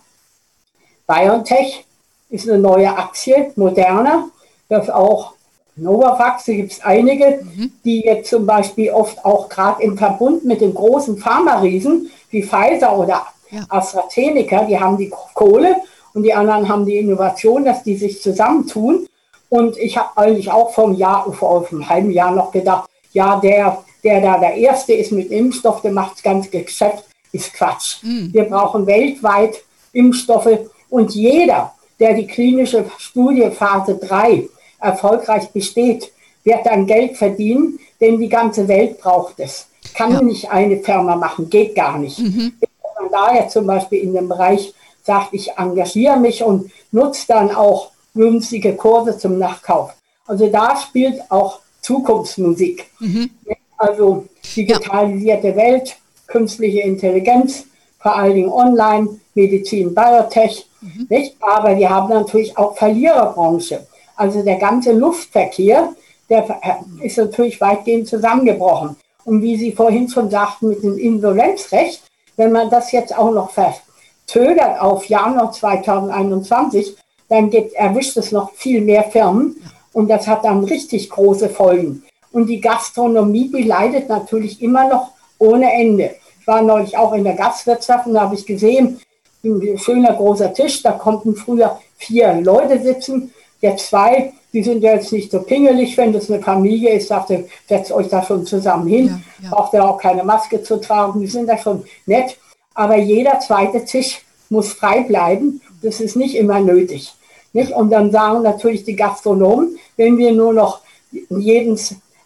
BioNTech ist eine neue Aktie, moderner, das auch Novavax, da gibt es einige, mhm. die jetzt zum Beispiel oft auch gerade im Verbund mit den großen Pharma-Riesen wie Pfizer oder ja. AstraZeneca, die haben die Kohle und die anderen haben die Innovation, dass die sich zusammentun. Und ich habe eigentlich auch vom Jahr, vor einem halben Jahr noch gedacht, ja, der, der da der Erste ist mit Impfstoff, der macht das ganze Geschäft, ist Quatsch. Mhm. Wir brauchen weltweit Impfstoffe und jeder, der die klinische Studie Phase 3 erfolgreich besteht, wird dann Geld verdienen, denn die ganze Welt braucht es. Kann ja. nicht eine Firma machen, geht gar nicht. Mhm. Wenn man da jetzt zum Beispiel in dem Bereich sagt, ich engagiere mich und nutze dann auch günstige Kurse zum Nachkauf. Also da spielt auch Zukunftsmusik. Mhm. Also digitalisierte ja. Welt, künstliche Intelligenz, vor allen Dingen online, Medizin, Biotech, Mhm. Nicht? Aber wir haben natürlich auch Verliererbranche. Also der ganze Luftverkehr, der äh, ist natürlich weitgehend zusammengebrochen. Und wie Sie vorhin schon sagten mit dem Insolvenzrecht, wenn man das jetzt auch noch verzögert auf Januar 2021, dann gibt, erwischt es noch viel mehr Firmen und das hat dann richtig große Folgen. Und die Gastronomie, die leidet natürlich immer noch ohne Ende. Ich war neulich auch in der Gastwirtschaft und da habe ich gesehen, ein schöner großer Tisch, da konnten früher vier Leute sitzen, jetzt zwei, die sind ja jetzt nicht so pingelig, wenn das eine Familie ist, sagt ihr, setzt euch da schon zusammen hin, ja, ja. braucht ihr auch keine Maske zu tragen, die sind da schon nett, aber jeder zweite Tisch muss frei bleiben, das ist nicht immer nötig. Nicht? Und dann sagen natürlich die Gastronomen, wenn wir nur noch jeden,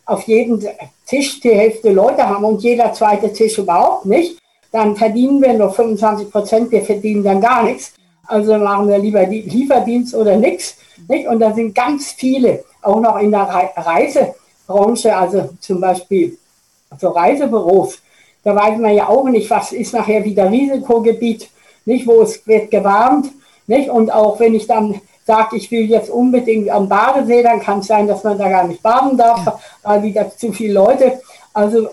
auf jedem Tisch die Hälfte Leute haben und jeder zweite Tisch überhaupt nicht, dann verdienen wir nur 25 Prozent, wir verdienen dann gar nichts. Also machen wir lieber Lieferdienst oder nichts. Und da sind ganz viele, auch noch in der Reisebranche, also zum Beispiel so Reisebüros, Da weiß man ja auch nicht, was ist nachher wieder Risikogebiet, nicht, wo es wird gewarnt. Nicht? Und auch wenn ich dann sage, ich will jetzt unbedingt am Badesee, dann kann es sein, dass man da gar nicht baden darf, ja. weil wieder zu viele Leute. Also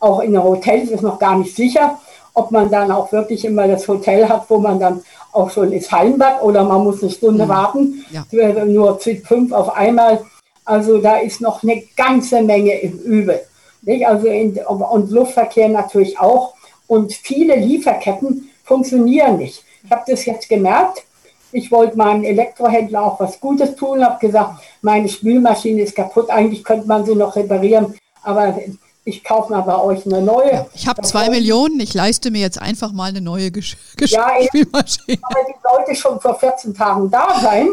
auch in den Hotels ist noch gar nicht sicher, ob man dann auch wirklich immer das Hotel hat, wo man dann auch schon ins Heimbad oder man muss eine Stunde mhm. warten, ja. nur fünf auf einmal. Also da ist noch eine ganze Menge im Übel. Nicht? Also in, und Luftverkehr natürlich auch. Und viele Lieferketten funktionieren nicht. Ich habe das jetzt gemerkt. Ich wollte meinem Elektrohändler auch was Gutes tun, habe gesagt, meine Spülmaschine ist kaputt, eigentlich könnte man sie noch reparieren, aber ich kaufe mal bei euch eine neue. Ich habe zwei Millionen, ich leiste mir jetzt einfach mal eine neue Gesch Gesch ja. Aber die sollte schon vor 14 Tagen da sein.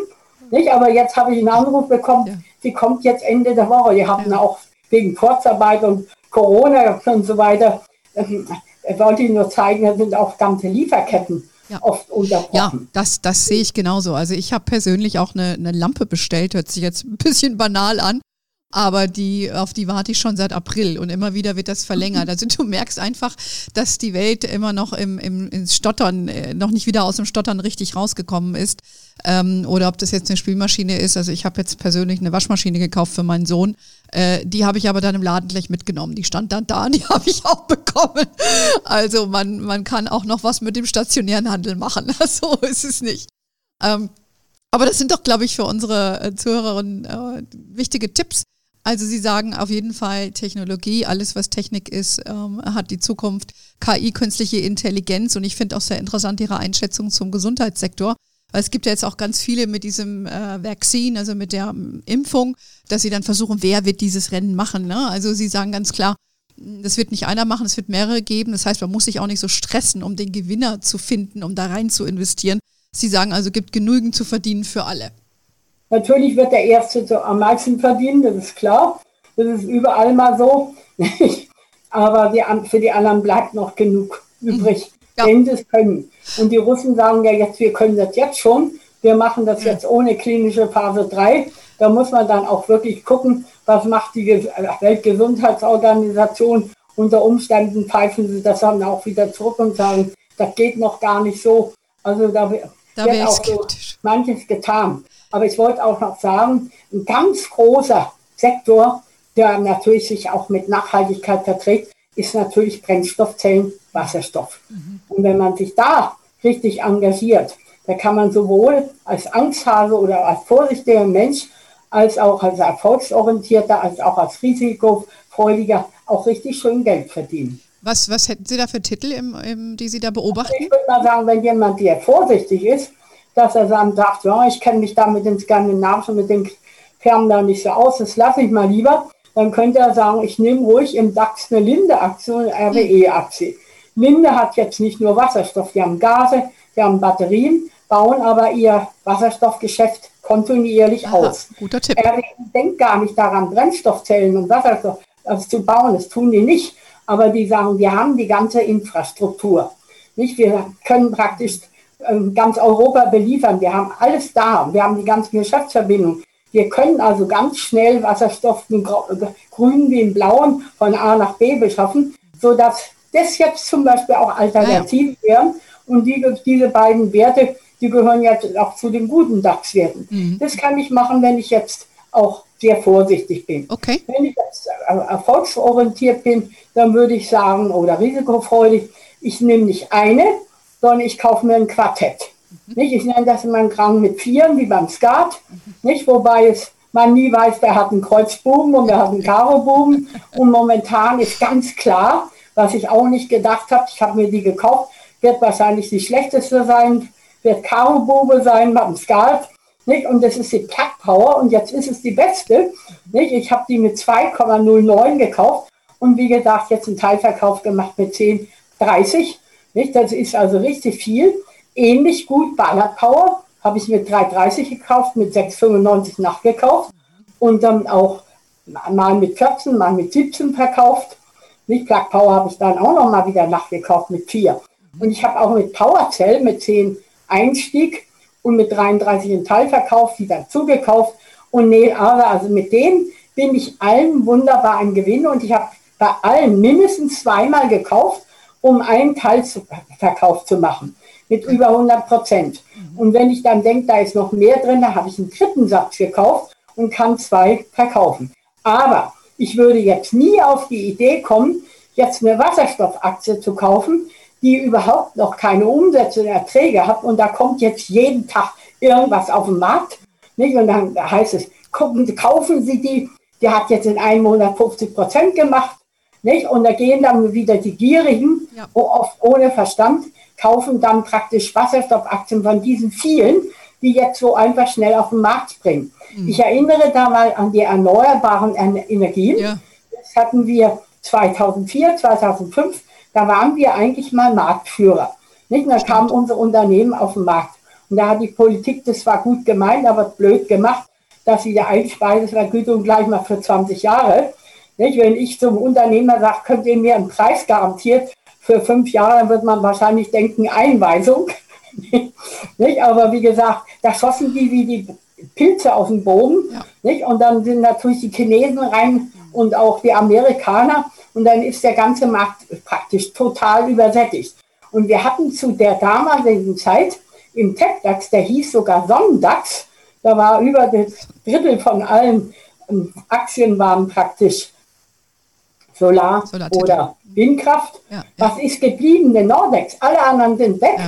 Nicht? Aber jetzt habe ich einen Anruf bekommen, ja. die kommt jetzt Ende der Woche. Die hatten ja. auch wegen Kurzarbeit und Corona und so weiter. Ähm, ich wollte Ihnen nur zeigen, da sind auch ganze Lieferketten ja. oft unterbrochen. Ja, das, das sehe ich genauso. Also ich habe persönlich auch eine, eine Lampe bestellt, hört sich jetzt ein bisschen banal an aber die, auf die warte ich schon seit April und immer wieder wird das verlängert. Also du merkst einfach, dass die Welt immer noch im, im ins Stottern, äh, noch nicht wieder aus dem Stottern richtig rausgekommen ist. Ähm, oder ob das jetzt eine Spielmaschine ist. Also ich habe jetzt persönlich eine Waschmaschine gekauft für meinen Sohn. Äh, die habe ich aber dann im Laden gleich mitgenommen. Die stand dann da und [LAUGHS] die habe ich auch bekommen. Also man, man kann auch noch was mit dem stationären Handel machen. [LAUGHS] so ist es nicht. Ähm, aber das sind doch, glaube ich, für unsere äh, Zuhörerinnen äh, wichtige Tipps, also Sie sagen auf jeden Fall Technologie, alles was Technik ist, ähm, hat die Zukunft. KI, künstliche Intelligenz und ich finde auch sehr interessant Ihre Einschätzung zum Gesundheitssektor. Es gibt ja jetzt auch ganz viele mit diesem äh, Vaccine, also mit der ähm, Impfung, dass sie dann versuchen, wer wird dieses Rennen machen. Ne? Also Sie sagen ganz klar, das wird nicht einer machen, es wird mehrere geben. Das heißt, man muss sich auch nicht so stressen, um den Gewinner zu finden, um da rein zu investieren. Sie sagen also, gibt genügend zu verdienen für alle. Natürlich wird der Erste so am meisten verdienen, das ist klar. Das ist überall mal so. [LAUGHS] Aber die, für die anderen bleibt noch genug übrig, ja. wenn sie es können. Und die Russen sagen ja jetzt, wir können das jetzt schon. Wir machen das jetzt ohne klinische Phase 3. Da muss man dann auch wirklich gucken, was macht die Weltgesundheitsorganisation. Unter Umständen pfeifen sie das dann auch wieder zurück und sagen, das geht noch gar nicht so. Also da, da wird auch so manches getan. Aber ich wollte auch noch sagen, ein ganz großer Sektor, der natürlich sich auch mit Nachhaltigkeit verträgt, ist natürlich Brennstoffzellen, Wasserstoff. Mhm. Und wenn man sich da richtig engagiert, da kann man sowohl als Angsthase oder als vorsichtiger Mensch, als auch als erfolgsorientierter, als auch als risikofreudiger auch richtig schön Geld verdienen. Was, was hätten Sie da für Titel, im, im, die Sie da beobachten? Ich würde mal sagen, wenn jemand, der vorsichtig ist, dass er dann sagt, ja, ich kenne mich da mit den Skandinavischen, mit den Firmen da nicht so aus, das lasse ich mal lieber. Dann könnte er sagen, ich nehme ruhig im DAX eine Linde-Aktie, eine RWE-Aktie. Linde hat jetzt nicht nur Wasserstoff, die haben Gase, die haben Batterien, bauen aber ihr Wasserstoffgeschäft kontinuierlich Aha, aus. Guter Tipp. RWE denkt gar nicht daran, Brennstoffzellen und Wasserstoff also zu bauen, das tun die nicht. Aber die sagen, wir haben die ganze Infrastruktur. Nicht? Wir können praktisch ganz Europa beliefern. Wir haben alles da. Wir haben die ganzen Geschäftsverbindungen. Wir können also ganz schnell Wasserstoff, den grünen wie den blauen, von A nach B beschaffen, sodass das jetzt zum Beispiel auch Alternativen ja. wären. Und die, diese beiden Werte, die gehören jetzt auch zu den guten DAX-Werten. Mhm. Das kann ich machen, wenn ich jetzt auch sehr vorsichtig bin. Okay. Wenn ich jetzt äh, erfolgsorientiert bin, dann würde ich sagen, oder risikofreudig, ich nehme nicht eine, sondern ich kaufe mir ein Quartett. Mhm. Nicht? Ich nenne das immer einen Krang mit Vieren, wie beim Skat, mhm. nicht? wobei es man nie weiß, der hat einen Kreuzbuben und der hat einen Karobuben. Und momentan ist ganz klar, was ich auch nicht gedacht habe, ich habe mir die gekauft, wird wahrscheinlich die schlechteste sein, wird Karobube sein beim Skat. Nicht? Und das ist die Plug Power und jetzt ist es die beste. Nicht? Ich habe die mit 2,09 gekauft und wie gesagt, jetzt einen Teilverkauf gemacht mit 10,30. Nicht? Das ist also richtig viel. Ähnlich gut Ballard Power habe ich mit 3,30 gekauft, mit 6,95 nachgekauft und dann auch mal mit 14, mal mit 17 verkauft. Nicht Plug Power habe ich dann auch noch mal wieder nachgekauft mit 4. Und ich habe auch mit PowerCell mit 10 Einstieg und mit 33 in Teilverkauf wieder zugekauft. Und nee, aber also mit dem bin ich allen wunderbar im Gewinn und ich habe bei allen mindestens zweimal gekauft, um einen Teilverkauf zu machen mit über 100 Prozent. Und wenn ich dann denke, da ist noch mehr drin, dann habe ich einen dritten Satz gekauft und kann zwei verkaufen. Aber ich würde jetzt nie auf die Idee kommen, jetzt eine Wasserstoffaktie zu kaufen, die überhaupt noch keine Umsätze und Erträge hat und da kommt jetzt jeden Tag irgendwas auf den Markt. Nicht? Und dann heißt es, gucken, kaufen Sie die, die hat jetzt in einem Monat 50 Prozent gemacht. Nicht? Und da gehen dann wieder die Gierigen, ja. oft ohne Verstand, kaufen dann praktisch Wasserstoffaktien von diesen vielen, die jetzt so einfach schnell auf den Markt bringen. Mhm. Ich erinnere da mal an die erneuerbaren Energien. Ja. Das hatten wir 2004, 2005. Da waren wir eigentlich mal Marktführer. Nicht? Und da kam unser Unternehmen auf den Markt. Und da hat die Politik, das war gut gemeint, aber blöd gemacht, dass sie die Einspeisevergütung gleich mal für 20 Jahre. Nicht? Wenn ich zum Unternehmer sage, könnt ihr mir einen Preis garantiert für fünf Jahre, dann wird man wahrscheinlich denken, Einweisung. [LAUGHS] nicht? Aber wie gesagt, da schossen die wie die Pilze auf den Boden. Ja. Nicht? Und dann sind natürlich die Chinesen rein und auch die Amerikaner. Und dann ist der ganze Markt praktisch total übersättigt. Und wir hatten zu der damaligen Zeit im TechDAX, der hieß sogar Sonnendax, da war über das Drittel von allen ähm, Aktien waren praktisch Solar, oder Windkraft. Ja. Was ist geblieben? Der Nordex. Alle anderen sind weg.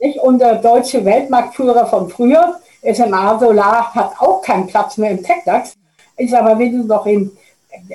Nicht? Und der deutsche Weltmarktführer von früher, SMA Solar, hat auch keinen Platz mehr im TechDAX, ist aber wenigstens noch im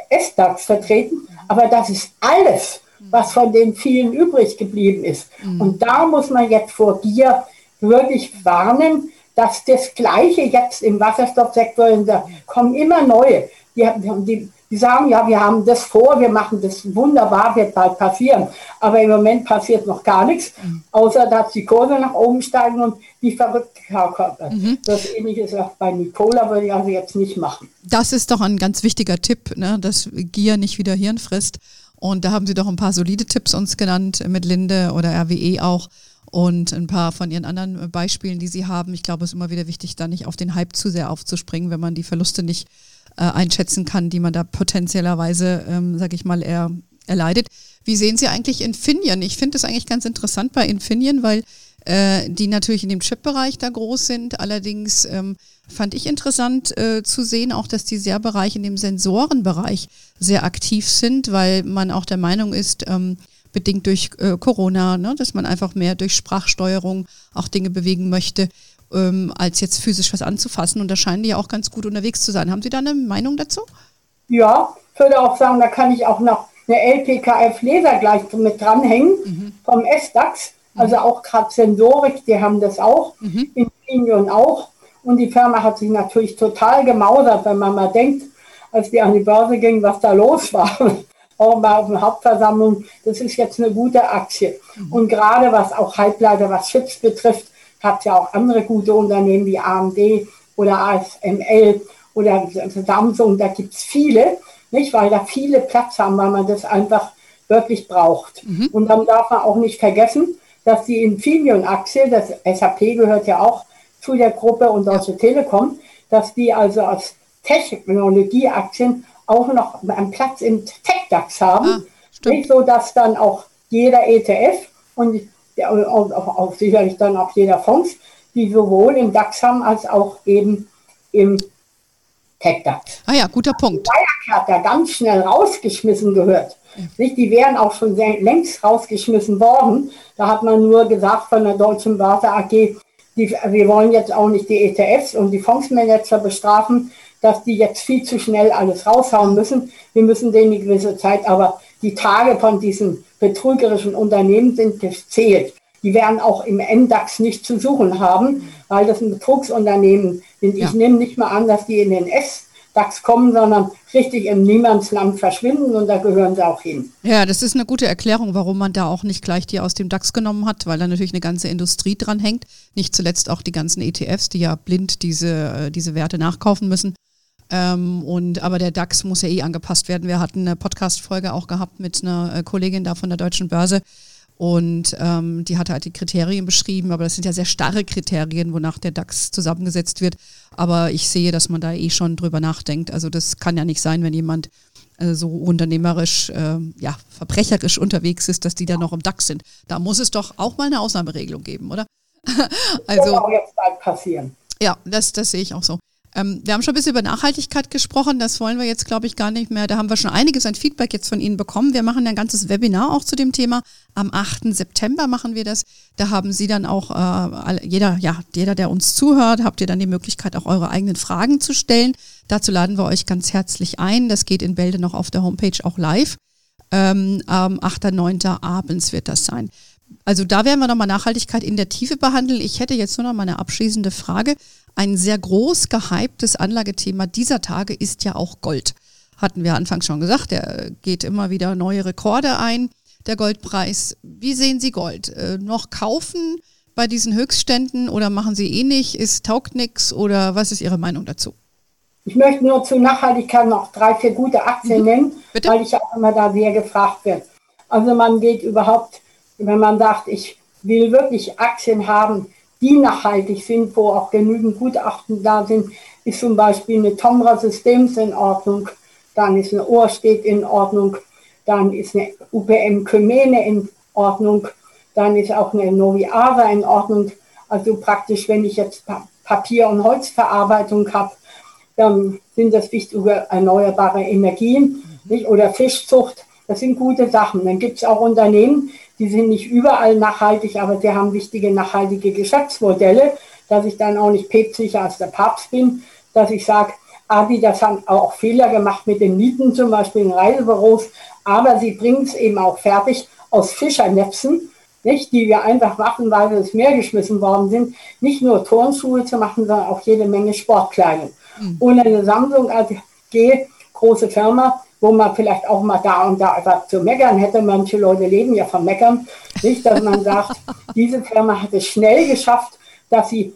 SDAX vertreten. Aber das ist alles, was von den vielen übrig geblieben ist. Mhm. Und da muss man jetzt vor Gier wirklich warnen, dass das Gleiche jetzt im Wasserstoffsektor, da kommen immer neue. Die, die, die sagen, ja, wir haben das vor, wir machen das wunderbar, wird bald passieren. Aber im Moment passiert noch gar nichts, mhm. außer dass die Kurse nach oben steigen und die verrückt mhm. Das ähnliche ist auch bei Nicola, würde ich also jetzt nicht machen. Das ist doch ein ganz wichtiger Tipp, ne, dass Gier nicht wieder Hirn frisst. Und da haben Sie doch ein paar solide Tipps uns genannt mit Linde oder RWE auch und ein paar von Ihren anderen Beispielen, die Sie haben. Ich glaube, es ist immer wieder wichtig, da nicht auf den Hype zu sehr aufzuspringen, wenn man die Verluste nicht äh, einschätzen kann, die man da potenziellerweise, ähm, sage ich mal, er, erleidet. Wie sehen Sie eigentlich Infineon? Ich finde es eigentlich ganz interessant bei Infineon, weil äh, die natürlich in dem Chip-Bereich da groß sind. Allerdings ähm, fand ich interessant äh, zu sehen, auch dass die sehr Bereich in dem Sensorenbereich sehr aktiv sind, weil man auch der Meinung ist, ähm, bedingt durch äh, Corona, ne, dass man einfach mehr durch Sprachsteuerung auch Dinge bewegen möchte, ähm, als jetzt physisch was anzufassen. Und da scheinen die ja auch ganz gut unterwegs zu sein. Haben Sie da eine Meinung dazu? Ja, ich würde auch sagen, da kann ich auch noch eine LPKF-Laser gleich mit dranhängen mhm. vom S-DAX. Also mhm. auch gerade Sensorik, die haben das auch, mhm. Infineon auch. Und die Firma hat sich natürlich total gemausert, wenn man mal denkt, als die an die Börse gingen, was da los war. [LAUGHS] auch mal auf der Hauptversammlung, das ist jetzt eine gute Aktie. Mhm. Und gerade was auch Halbleiter, was Chips betrifft, hat ja auch andere gute Unternehmen wie AMD oder ASML oder Samsung, da gibt es viele, nicht? weil da viele Platz haben, weil man das einfach wirklich braucht. Mhm. Und dann darf man auch nicht vergessen, dass die Infineon-Aktie, das SAP gehört ja auch zu der Gruppe und Deutsche Telekom, dass die also als Technologieaktien auch noch einen Platz im Tech-DAX haben, ah, nicht so, dass dann auch jeder ETF und auch, auch, auch, sicherlich dann auch jeder Fonds, die sowohl im DAX haben als auch eben im Tech-DAX. Ah ja, guter Punkt. Wirecard hat da ganz schnell rausgeschmissen gehört. Nicht? Die wären auch schon längst rausgeschmissen worden. Da hat man nur gesagt von der Deutschen Börse AG, die, wir wollen jetzt auch nicht die ETFs und die Fondsmanager bestrafen, dass die jetzt viel zu schnell alles raushauen müssen. Wir müssen denen eine gewisse Zeit, aber die Tage von diesen betrügerischen Unternehmen sind gezählt. Die werden auch im MDAX nicht zu suchen haben, weil das ein Betrugsunternehmen sind. Ich ja. nehme nicht mal an, dass die in den S DAX kommen, sondern richtig im Niemandsland verschwinden und da gehören sie auch hin. Ja, das ist eine gute Erklärung, warum man da auch nicht gleich die aus dem DAX genommen hat, weil da natürlich eine ganze Industrie dran hängt. Nicht zuletzt auch die ganzen ETFs, die ja blind diese, äh, diese Werte nachkaufen müssen. Ähm, und aber der DAX muss ja eh angepasst werden. Wir hatten eine Podcast-Folge auch gehabt mit einer äh, Kollegin da von der Deutschen Börse. Und ähm, die hatte halt die Kriterien beschrieben, aber das sind ja sehr starre Kriterien, wonach der DAX zusammengesetzt wird. Aber ich sehe, dass man da eh schon drüber nachdenkt. Also das kann ja nicht sein, wenn jemand äh, so unternehmerisch, äh, ja, verbrecherisch unterwegs ist, dass die da noch im DAX sind. Da muss es doch auch mal eine Ausnahmeregelung geben, oder? [LAUGHS] also, das auch jetzt bald passieren. Ja, das, das sehe ich auch so. Ähm, wir haben schon ein bisschen über Nachhaltigkeit gesprochen, das wollen wir jetzt, glaube ich, gar nicht mehr. Da haben wir schon einiges an Feedback jetzt von Ihnen bekommen. Wir machen ein ganzes Webinar auch zu dem Thema. Am 8. September machen wir das. Da haben Sie dann auch, äh, jeder, ja, jeder, der uns zuhört, habt ihr dann die Möglichkeit, auch eure eigenen Fragen zu stellen. Dazu laden wir euch ganz herzlich ein. Das geht in Bälde noch auf der Homepage auch live. Ähm, am 8.9. abends wird das sein. Also da werden wir nochmal Nachhaltigkeit in der Tiefe behandeln. Ich hätte jetzt nur noch mal eine abschließende Frage. Ein sehr groß gehyptes Anlagethema dieser Tage ist ja auch Gold. Hatten wir anfangs schon gesagt, der geht immer wieder neue Rekorde ein, der Goldpreis. Wie sehen Sie Gold? Äh, noch kaufen bei diesen Höchstständen oder machen Sie eh nicht? Ist taugt nichts oder was ist Ihre Meinung dazu? Ich möchte nur zu Nachhaltigkeit noch drei, vier gute Aktien mhm. nennen, Bitte? weil ich auch immer da sehr gefragt werde. Also man geht überhaupt, wenn man sagt, ich will wirklich Aktien haben, die nachhaltig sind, wo auch genügend Gutachten da sind, ist zum Beispiel eine Tomra Systems in Ordnung, dann ist eine Ohrstedt in Ordnung, dann ist eine UPM Kymene in Ordnung, dann ist auch eine Noviara in Ordnung. Also praktisch, wenn ich jetzt Papier- und Holzverarbeitung habe, dann sind das wichtige erneuerbare Energien nicht? oder Fischzucht. Das sind gute Sachen. Dann gibt es auch Unternehmen, die sind nicht überall nachhaltig, aber sie haben wichtige nachhaltige Geschäftsmodelle, dass ich dann auch nicht päpstlicher als der Papst bin, dass ich sage, Adidas hat auch Fehler gemacht mit den Mieten, zum Beispiel in Reisebüros, aber sie bringen es eben auch fertig aus Fischernetzen, nicht, die wir einfach machen, weil wir ins Meer geschmissen worden sind, nicht nur Turnschuhe zu machen, sondern auch jede Menge Sportkleidung. Mhm. Und eine Samsung AG, große Firma, wo man vielleicht auch mal da und da etwas zu meckern hätte. Manche Leute leben ja vom Meckern. Nicht, dass man sagt, [LAUGHS] diese Firma hat es schnell geschafft, dass sie,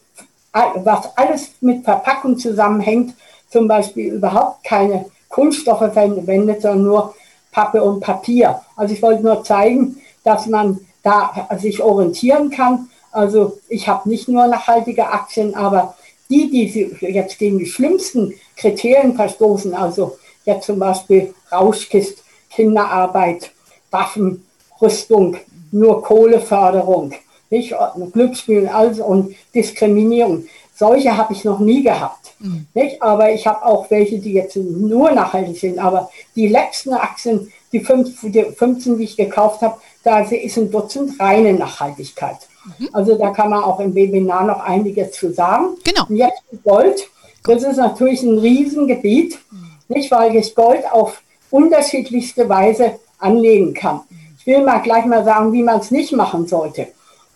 was alles mit Verpackung zusammenhängt, zum Beispiel überhaupt keine Kunststoffe verwendet, sondern nur Pappe und Papier. Also ich wollte nur zeigen, dass man da sich orientieren kann. Also ich habe nicht nur nachhaltige Aktien, aber die, die jetzt gegen die schlimmsten Kriterien verstoßen, also ja zum Beispiel Rauschkist, Kinderarbeit, Waffen, Rüstung, nur Kohleförderung, nicht? Glücksspiel also und Diskriminierung. Solche habe ich noch nie gehabt. Mhm. Nicht? Aber ich habe auch welche, die jetzt nur nachhaltig sind. Aber die letzten Aktien, die, fünf, die 15, die ich gekauft habe, da ist ein Dutzend reine Nachhaltigkeit. Mhm. Also da kann man auch im Webinar noch einiges zu sagen. Genau. Und jetzt Gold. Das ist natürlich ein Riesengebiet. Mhm nicht, weil ich Gold auf unterschiedlichste Weise anlegen kann. Ich will mal gleich mal sagen, wie man es nicht machen sollte.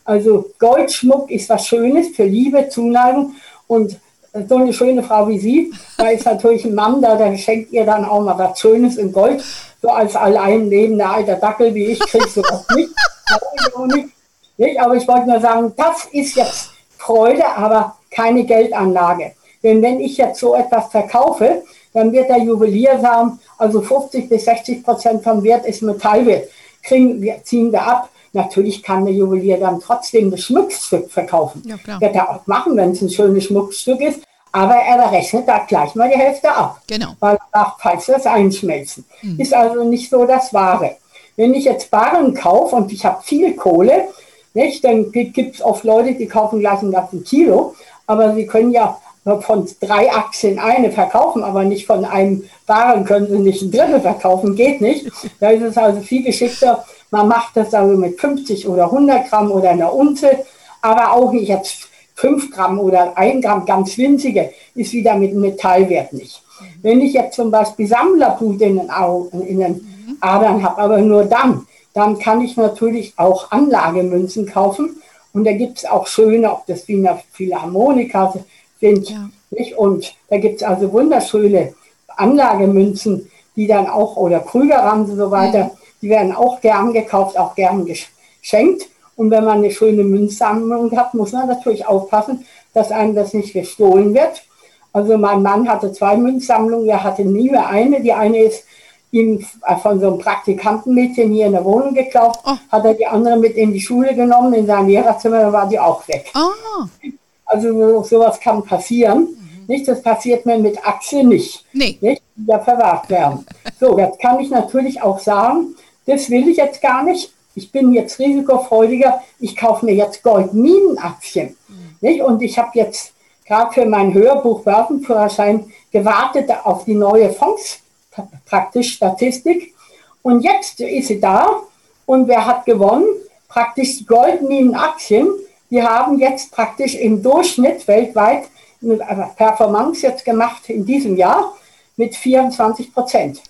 Also Goldschmuck ist was Schönes für Liebe, Zuneigung und so eine schöne Frau wie Sie, da ist natürlich ein Mann da, der schenkt ihr dann auch mal was Schönes in Gold. So als allein lebender alter Dackel wie ich kriegst du das nicht. nicht. Aber ich wollte nur sagen, das ist jetzt Freude, aber keine Geldanlage. Denn wenn ich jetzt so etwas verkaufe, dann wird der Juwelier sagen, also 50 bis 60 Prozent vom Wert ist Metallwert. Kriegen wir, ziehen wir ab. Natürlich kann der Juwelier dann trotzdem das Schmuckstück verkaufen. Ja, klar. Wird er auch machen, wenn es ein schönes Schmuckstück ist. Aber er rechnet da gleich mal die Hälfte ab. Genau. Weil er falls das einschmelzen. Mhm. Ist also nicht so das Wahre. Wenn ich jetzt Barren kaufe und ich habe viel Kohle, nicht, dann gibt es oft Leute, die kaufen gleich einen ganzen Kilo. Aber sie können ja von drei Aktien eine verkaufen, aber nicht von einem Waren können sie nicht ein Drittel verkaufen, geht nicht. Da ist es also viel geschickter. Man macht das also mit 50 oder 100 Gramm oder einer Unze, aber auch nicht jetzt 5 Gramm oder 1 Gramm, ganz winzige, ist wieder mit Metallwert nicht. Wenn ich jetzt zum Beispiel Sammlerblut in den, Augen, in den Adern habe, aber nur dann, dann kann ich natürlich auch Anlagemünzen kaufen. Und da gibt es auch schöne, ob das Wiener Philharmoniker sind. Ja. Nicht? Und da gibt es also wunderschöne Anlagemünzen, die dann auch, oder Krügerrand und so weiter, ja. die werden auch gern gekauft, auch gern geschenkt. Und wenn man eine schöne Münzsammlung hat, muss man natürlich aufpassen, dass einem das nicht gestohlen wird. Also mein Mann hatte zwei Münzsammlungen, er hatte nie mehr eine. Die eine ist ihm von so einem Praktikantenmädchen hier in der Wohnung geklaut, oh. hat er die andere mit in die Schule genommen, in sein Lehrerzimmer, da war die auch weg. Oh. Also sowas kann passieren. Mhm. Nicht, das passiert mir mit Aktien nicht. Nee. Nicht, die ja verwahrt werden. So, jetzt kann ich natürlich auch sagen, das will ich jetzt gar nicht. Ich bin jetzt risikofreudiger. Ich kaufe mir jetzt Goldminenaktien. Nicht? Und ich habe jetzt gerade für mein Hörbuch Börsenführerschein gewartet auf die neue Fonds, praktisch Statistik. Und jetzt ist sie da. Und wer hat gewonnen? Praktisch Goldminenaktien. Die haben jetzt praktisch im Durchschnitt weltweit eine Performance jetzt gemacht in diesem Jahr mit 24 Prozent.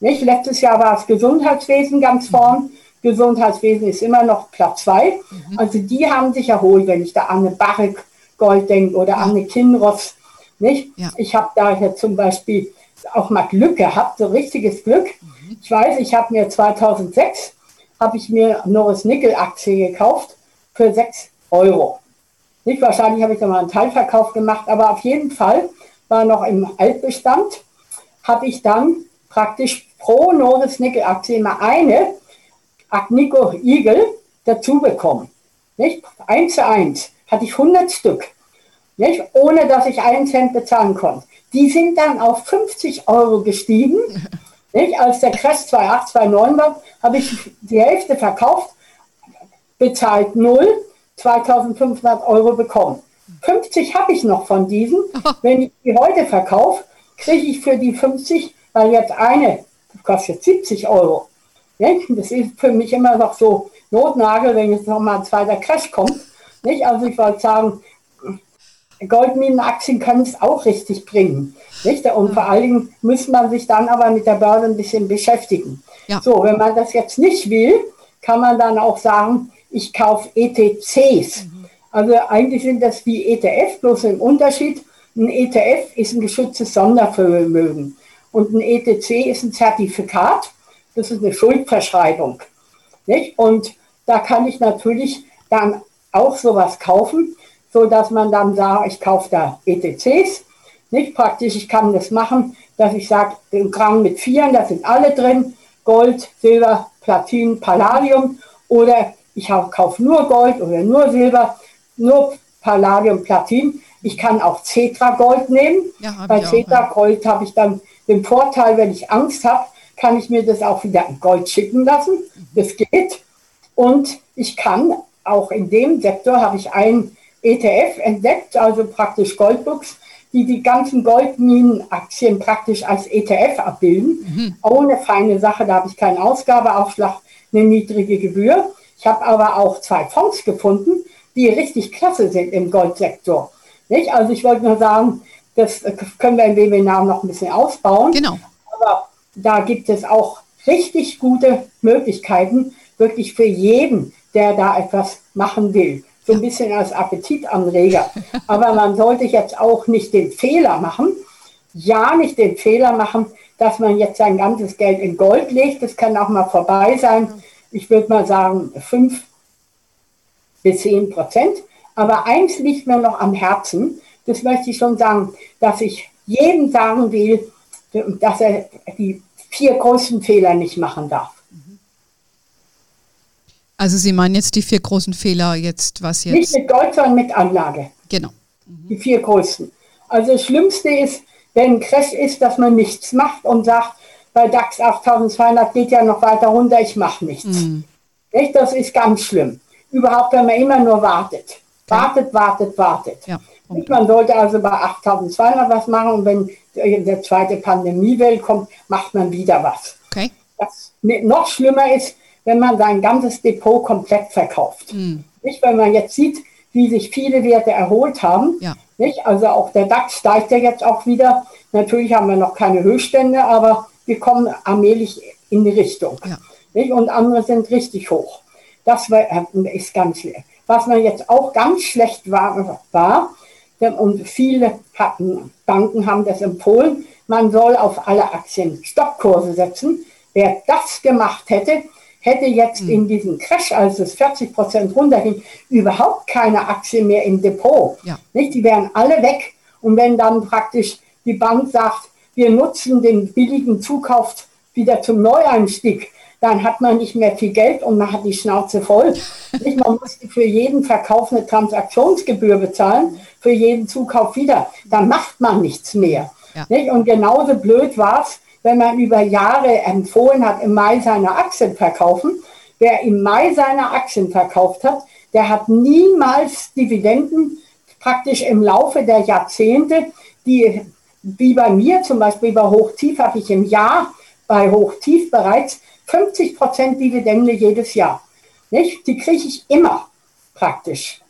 Nicht? Letztes Jahr war es Gesundheitswesen ganz vorn. Gesundheitswesen ist immer noch Platz zwei. Mhm. Also die haben sich erholt, wenn ich da an eine Barrick Gold denke oder ja. an eine Kinross. Nicht? Ja. Ich habe da jetzt zum Beispiel auch mal Glück gehabt, so richtiges Glück. Mhm. Ich weiß, ich habe mir 2006 habe ich mir Norris Nickel Aktie gekauft für 6 Euro. Nicht wahrscheinlich habe ich da mal einen Teilverkauf gemacht, aber auf jeden Fall war noch im Altbestand, habe ich dann praktisch pro Norris Nickel Aktie immer eine Agnico Eagle dazu bekommen. Nicht? Eins zu eins hatte ich 100 Stück, nicht? ohne dass ich einen Cent bezahlen konnte. Die sind dann auf 50 Euro gestiegen. [LAUGHS] Nicht? Als der Crash 2,8, 2,9 war, habe ich die Hälfte verkauft, bezahlt 0, 2500 Euro bekommen. 50 habe ich noch von diesen. [LAUGHS] Wenn ich die heute verkaufe, kriege ich für die 50, weil jetzt eine kostet 70 Euro. Das ist für mich immer noch so Notnagel, wenn jetzt nochmal ein zweiter Crash kommt. Nicht? Also ich wollte sagen, Goldminenaktien können es auch richtig bringen. Nicht? Und vor allen Dingen muss man sich dann aber mit der Börse ein bisschen beschäftigen. Ja. So, wenn man das jetzt nicht will, kann man dann auch sagen, ich kaufe ETCs. Also eigentlich sind das wie ETF, bloß im Unterschied. Ein ETF ist ein geschütztes Sondervermögen und ein ETC ist ein Zertifikat. Das ist eine Schuldverschreibung. Nicht? Und da kann ich natürlich dann auch sowas kaufen, so dass man dann sagt, ich kaufe da ETCs. Nicht praktisch, ich kann das machen, dass ich sage, den Gramm mit Vieren, da sind alle drin, Gold, Silber, Platin, Palladium oder ich kaufe nur Gold oder nur Silber, nur Palladium, Platin. Ich kann auch Cetra Gold nehmen. Ja, Bei Cetra Gold habe ich dann den Vorteil, wenn ich Angst habe, kann ich mir das auch wieder in Gold schicken lassen. Das geht. Und ich kann auch in dem Sektor habe ich einen ETF entdeckt, also praktisch Goldbooks, die die ganzen Goldminenaktien praktisch als ETF abbilden. Mhm. Ohne feine Sache, da habe ich keinen Ausgabeaufschlag, eine niedrige Gebühr. Ich habe aber auch zwei Fonds gefunden, die richtig klasse sind im Goldsektor. Nicht? Also ich wollte nur sagen, das können wir im Webinar noch ein bisschen ausbauen. Genau. Aber da gibt es auch richtig gute Möglichkeiten, wirklich für jeden, der da etwas machen will. So ein bisschen als Appetitanreger. [LAUGHS] Aber man sollte jetzt auch nicht den Fehler machen, ja nicht den Fehler machen, dass man jetzt sein ganzes Geld in Gold legt. Das kann auch mal vorbei sein. Ich würde mal sagen, fünf bis zehn Prozent. Aber eins liegt mir noch am Herzen. Das möchte ich schon sagen, dass ich jedem sagen will, dass er die vier größten Fehler nicht machen darf. Also Sie meinen jetzt die vier großen Fehler jetzt, was jetzt? Nicht mit Gold, sondern mit Anlage. Genau. Mhm. Die vier größten. Also das Schlimmste ist, wenn ein Crash ist, dass man nichts macht und sagt, bei DAX 8200 geht ja noch weiter runter, ich mache nichts. Mhm. Nicht? Das ist ganz schlimm. Überhaupt, wenn man immer nur wartet. Wartet, wartet, wartet. Ja. Okay. Man sollte also bei 8200 was machen und wenn der zweite Pandemiewelle kommt, macht man wieder was. Okay. Was noch schlimmer ist, wenn man sein ganzes Depot komplett verkauft. Mhm. Nicht, wenn man jetzt sieht, wie sich viele Werte erholt haben. Ja. Nicht? Also auch der DAX steigt ja jetzt auch wieder. Natürlich haben wir noch keine Höchststände, aber wir kommen allmählich in die Richtung. Ja. Nicht? Und andere sind richtig hoch. Das war, äh, ist ganz schlecht. Was man jetzt auch ganz schlecht war, war und viele hatten, Banken haben das empfohlen, man soll auf alle Aktien Stoppkurse setzen. Wer das gemacht hätte, hätte jetzt mhm. in diesem Crash, als es 40 Prozent runterging, überhaupt keine Aktien mehr im Depot. Ja. Nicht? Die wären alle weg. Und wenn dann praktisch die Bank sagt, wir nutzen den billigen Zukauf wieder zum Neueinstieg, dann hat man nicht mehr viel Geld und man hat die Schnauze voll. Man muss für jeden Verkauf eine Transaktionsgebühr bezahlen, für jeden Zukauf wieder. Dann macht man nichts mehr. Ja. Nicht? Und genauso blöd war es, wenn man über Jahre empfohlen hat, im Mai seine Aktien verkaufen. Wer im Mai seine Aktien verkauft hat, der hat niemals Dividenden praktisch im Laufe der Jahrzehnte, die wie bei mir zum Beispiel bei Hochtief habe ich im Jahr bei Hochtief bereits 50 Prozent Dividende jedes Jahr. Nicht? Die kriege ich immer praktisch.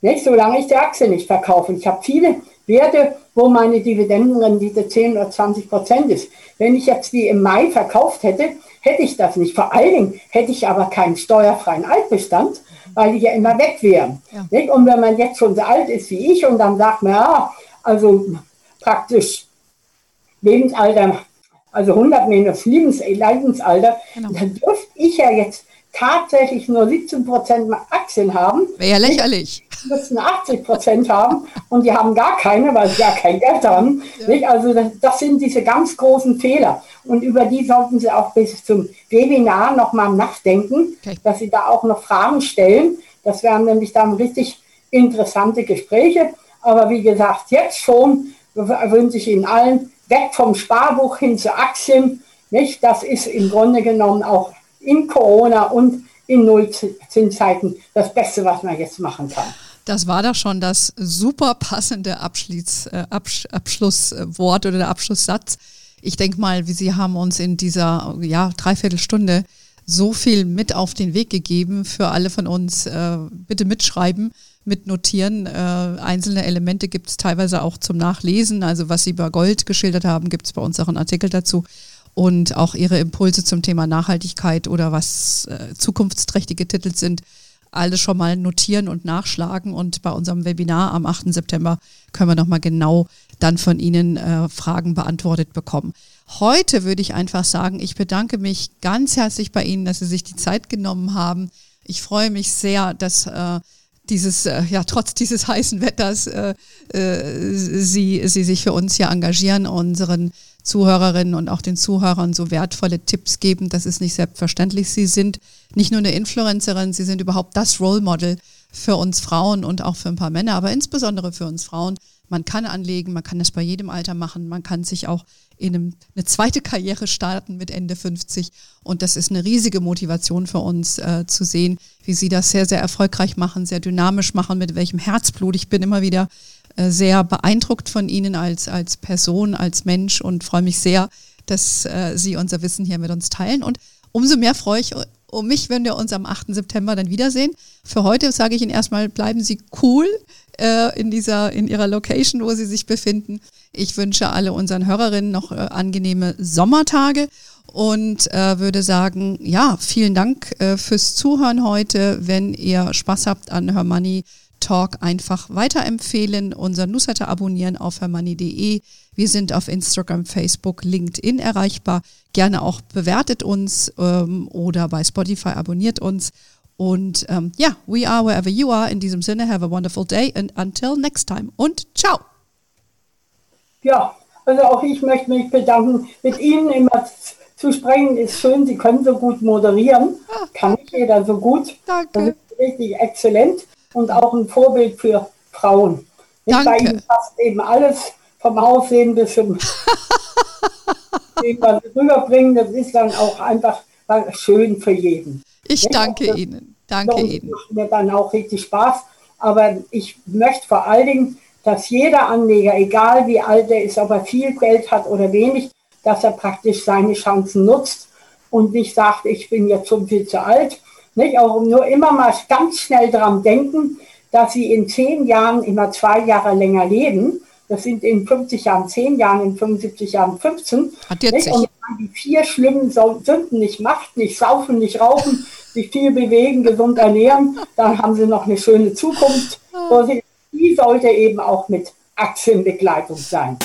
Nicht? Solange ich die Aktie nicht verkaufe. Ich habe viele Werte, wo meine Dividendenrendite 10 oder 20 Prozent ist. Wenn ich jetzt die im Mai verkauft hätte, hätte ich das nicht. Vor allen Dingen hätte ich aber keinen steuerfreien Altbestand, weil die ja immer weg wären. Ja. Und wenn man jetzt schon so alt ist wie ich und dann sagt man, ja, also praktisch Lebensalter, also 100 minus Lebensalter, genau. dann dürfte ich ja jetzt tatsächlich nur 17 Prozent Aktien haben. Wäre ja lächerlich. Die müssen 80 Prozent haben und die haben gar keine, weil sie ja kein Geld haben. Ja. Also das, das, sind diese ganz großen Fehler. Und über die sollten Sie auch bis zum Webinar nochmal nachdenken, okay. dass Sie da auch noch Fragen stellen. Das wären nämlich dann richtig interessante Gespräche. Aber wie gesagt, jetzt schon wünsche ich Ihnen allen weg vom Sparbuch hin zu Aktien. Nicht? Das ist im Grunde genommen auch in Corona und in Nullzinszeiten das Beste, was man jetzt machen kann. Das war doch schon das super passende Abschluss, äh, Absch Abschlusswort oder der Abschlusssatz. Ich denke mal, Sie haben uns in dieser ja, Dreiviertelstunde so viel mit auf den Weg gegeben für alle von uns. Äh, bitte mitschreiben, mitnotieren. Äh, einzelne Elemente gibt es teilweise auch zum Nachlesen. Also was Sie über Gold geschildert haben, gibt es bei uns auch einen Artikel dazu und auch ihre Impulse zum Thema Nachhaltigkeit oder was äh, zukunftsträchtige Titel sind, alles schon mal notieren und nachschlagen. Und bei unserem Webinar am 8. September können wir nochmal genau dann von Ihnen äh, Fragen beantwortet bekommen. Heute würde ich einfach sagen, ich bedanke mich ganz herzlich bei Ihnen, dass Sie sich die Zeit genommen haben. Ich freue mich sehr, dass äh, dieses, äh, ja, trotz dieses heißen Wetters äh, äh, Sie, Sie sich für uns hier engagieren, unseren Zuhörerinnen und auch den Zuhörern so wertvolle Tipps geben. Das ist nicht selbstverständlich. Sie sind nicht nur eine Influencerin, sie sind überhaupt das Role Model für uns Frauen und auch für ein paar Männer, aber insbesondere für uns Frauen. Man kann anlegen, man kann das bei jedem Alter machen, man kann sich auch in einem, eine zweite Karriere starten mit Ende 50 und das ist eine riesige Motivation für uns äh, zu sehen, wie Sie das sehr, sehr erfolgreich machen, sehr dynamisch machen, mit welchem Herzblut. Ich bin immer wieder äh, sehr beeindruckt von Ihnen als, als Person, als Mensch und freue mich sehr, dass äh, Sie unser Wissen hier mit uns teilen. Und umso mehr freue ich um mich, wenn wir uns am 8. September dann wiedersehen. Für heute sage ich Ihnen erstmal, bleiben Sie cool äh, in, dieser, in Ihrer Location, wo Sie sich befinden. Ich wünsche alle unseren Hörerinnen noch äh, angenehme Sommertage und äh, würde sagen, ja, vielen Dank äh, fürs Zuhören heute. Wenn ihr Spaß habt an Her Money, Talk einfach weiterempfehlen, unser Newsletter abonnieren auf hermoney.de. Wir sind auf Instagram, Facebook, LinkedIn erreichbar. Gerne auch bewertet uns ähm, oder bei Spotify abonniert uns. Und ähm, ja, we are wherever you are. In diesem Sinne, have a wonderful day and until next time. Und ciao. Ja, also auch ich möchte mich bedanken. Mit Ihnen immer zu sprechen ist schön. Sie können so gut moderieren. Ah. Kann nicht jeder so gut. Danke. Richtig exzellent und auch ein Vorbild für Frauen. Danke. Bei ihnen passt eben alles vom Aussehen bis zum [LAUGHS] was sie rüberbringen. Das ist dann auch einfach schön für jeden. Ich danke das, Ihnen. Danke Ihnen. Macht mir dann auch richtig Spaß. Aber ich möchte vor allen Dingen, dass jeder Anleger, egal wie alt er ist, ob er viel Geld hat oder wenig, dass er praktisch seine Chancen nutzt und nicht sagt, ich bin jetzt schon viel zu alt, nicht? Auch nur immer mal ganz schnell daran denken, dass sie in zehn Jahren immer zwei Jahre länger leben. Das sind in 50 Jahren 10 Jahren, in 75 Jahren 15. Hat jetzt nicht? Und wenn man die vier schlimmen Sünden nicht macht, nicht saufen, nicht rauchen, [LAUGHS] sich viel bewegen, gesund ernähren, dann haben sie noch eine schöne Zukunft. Ah. Die sollte eben auch mit Aktienbegleitung sein.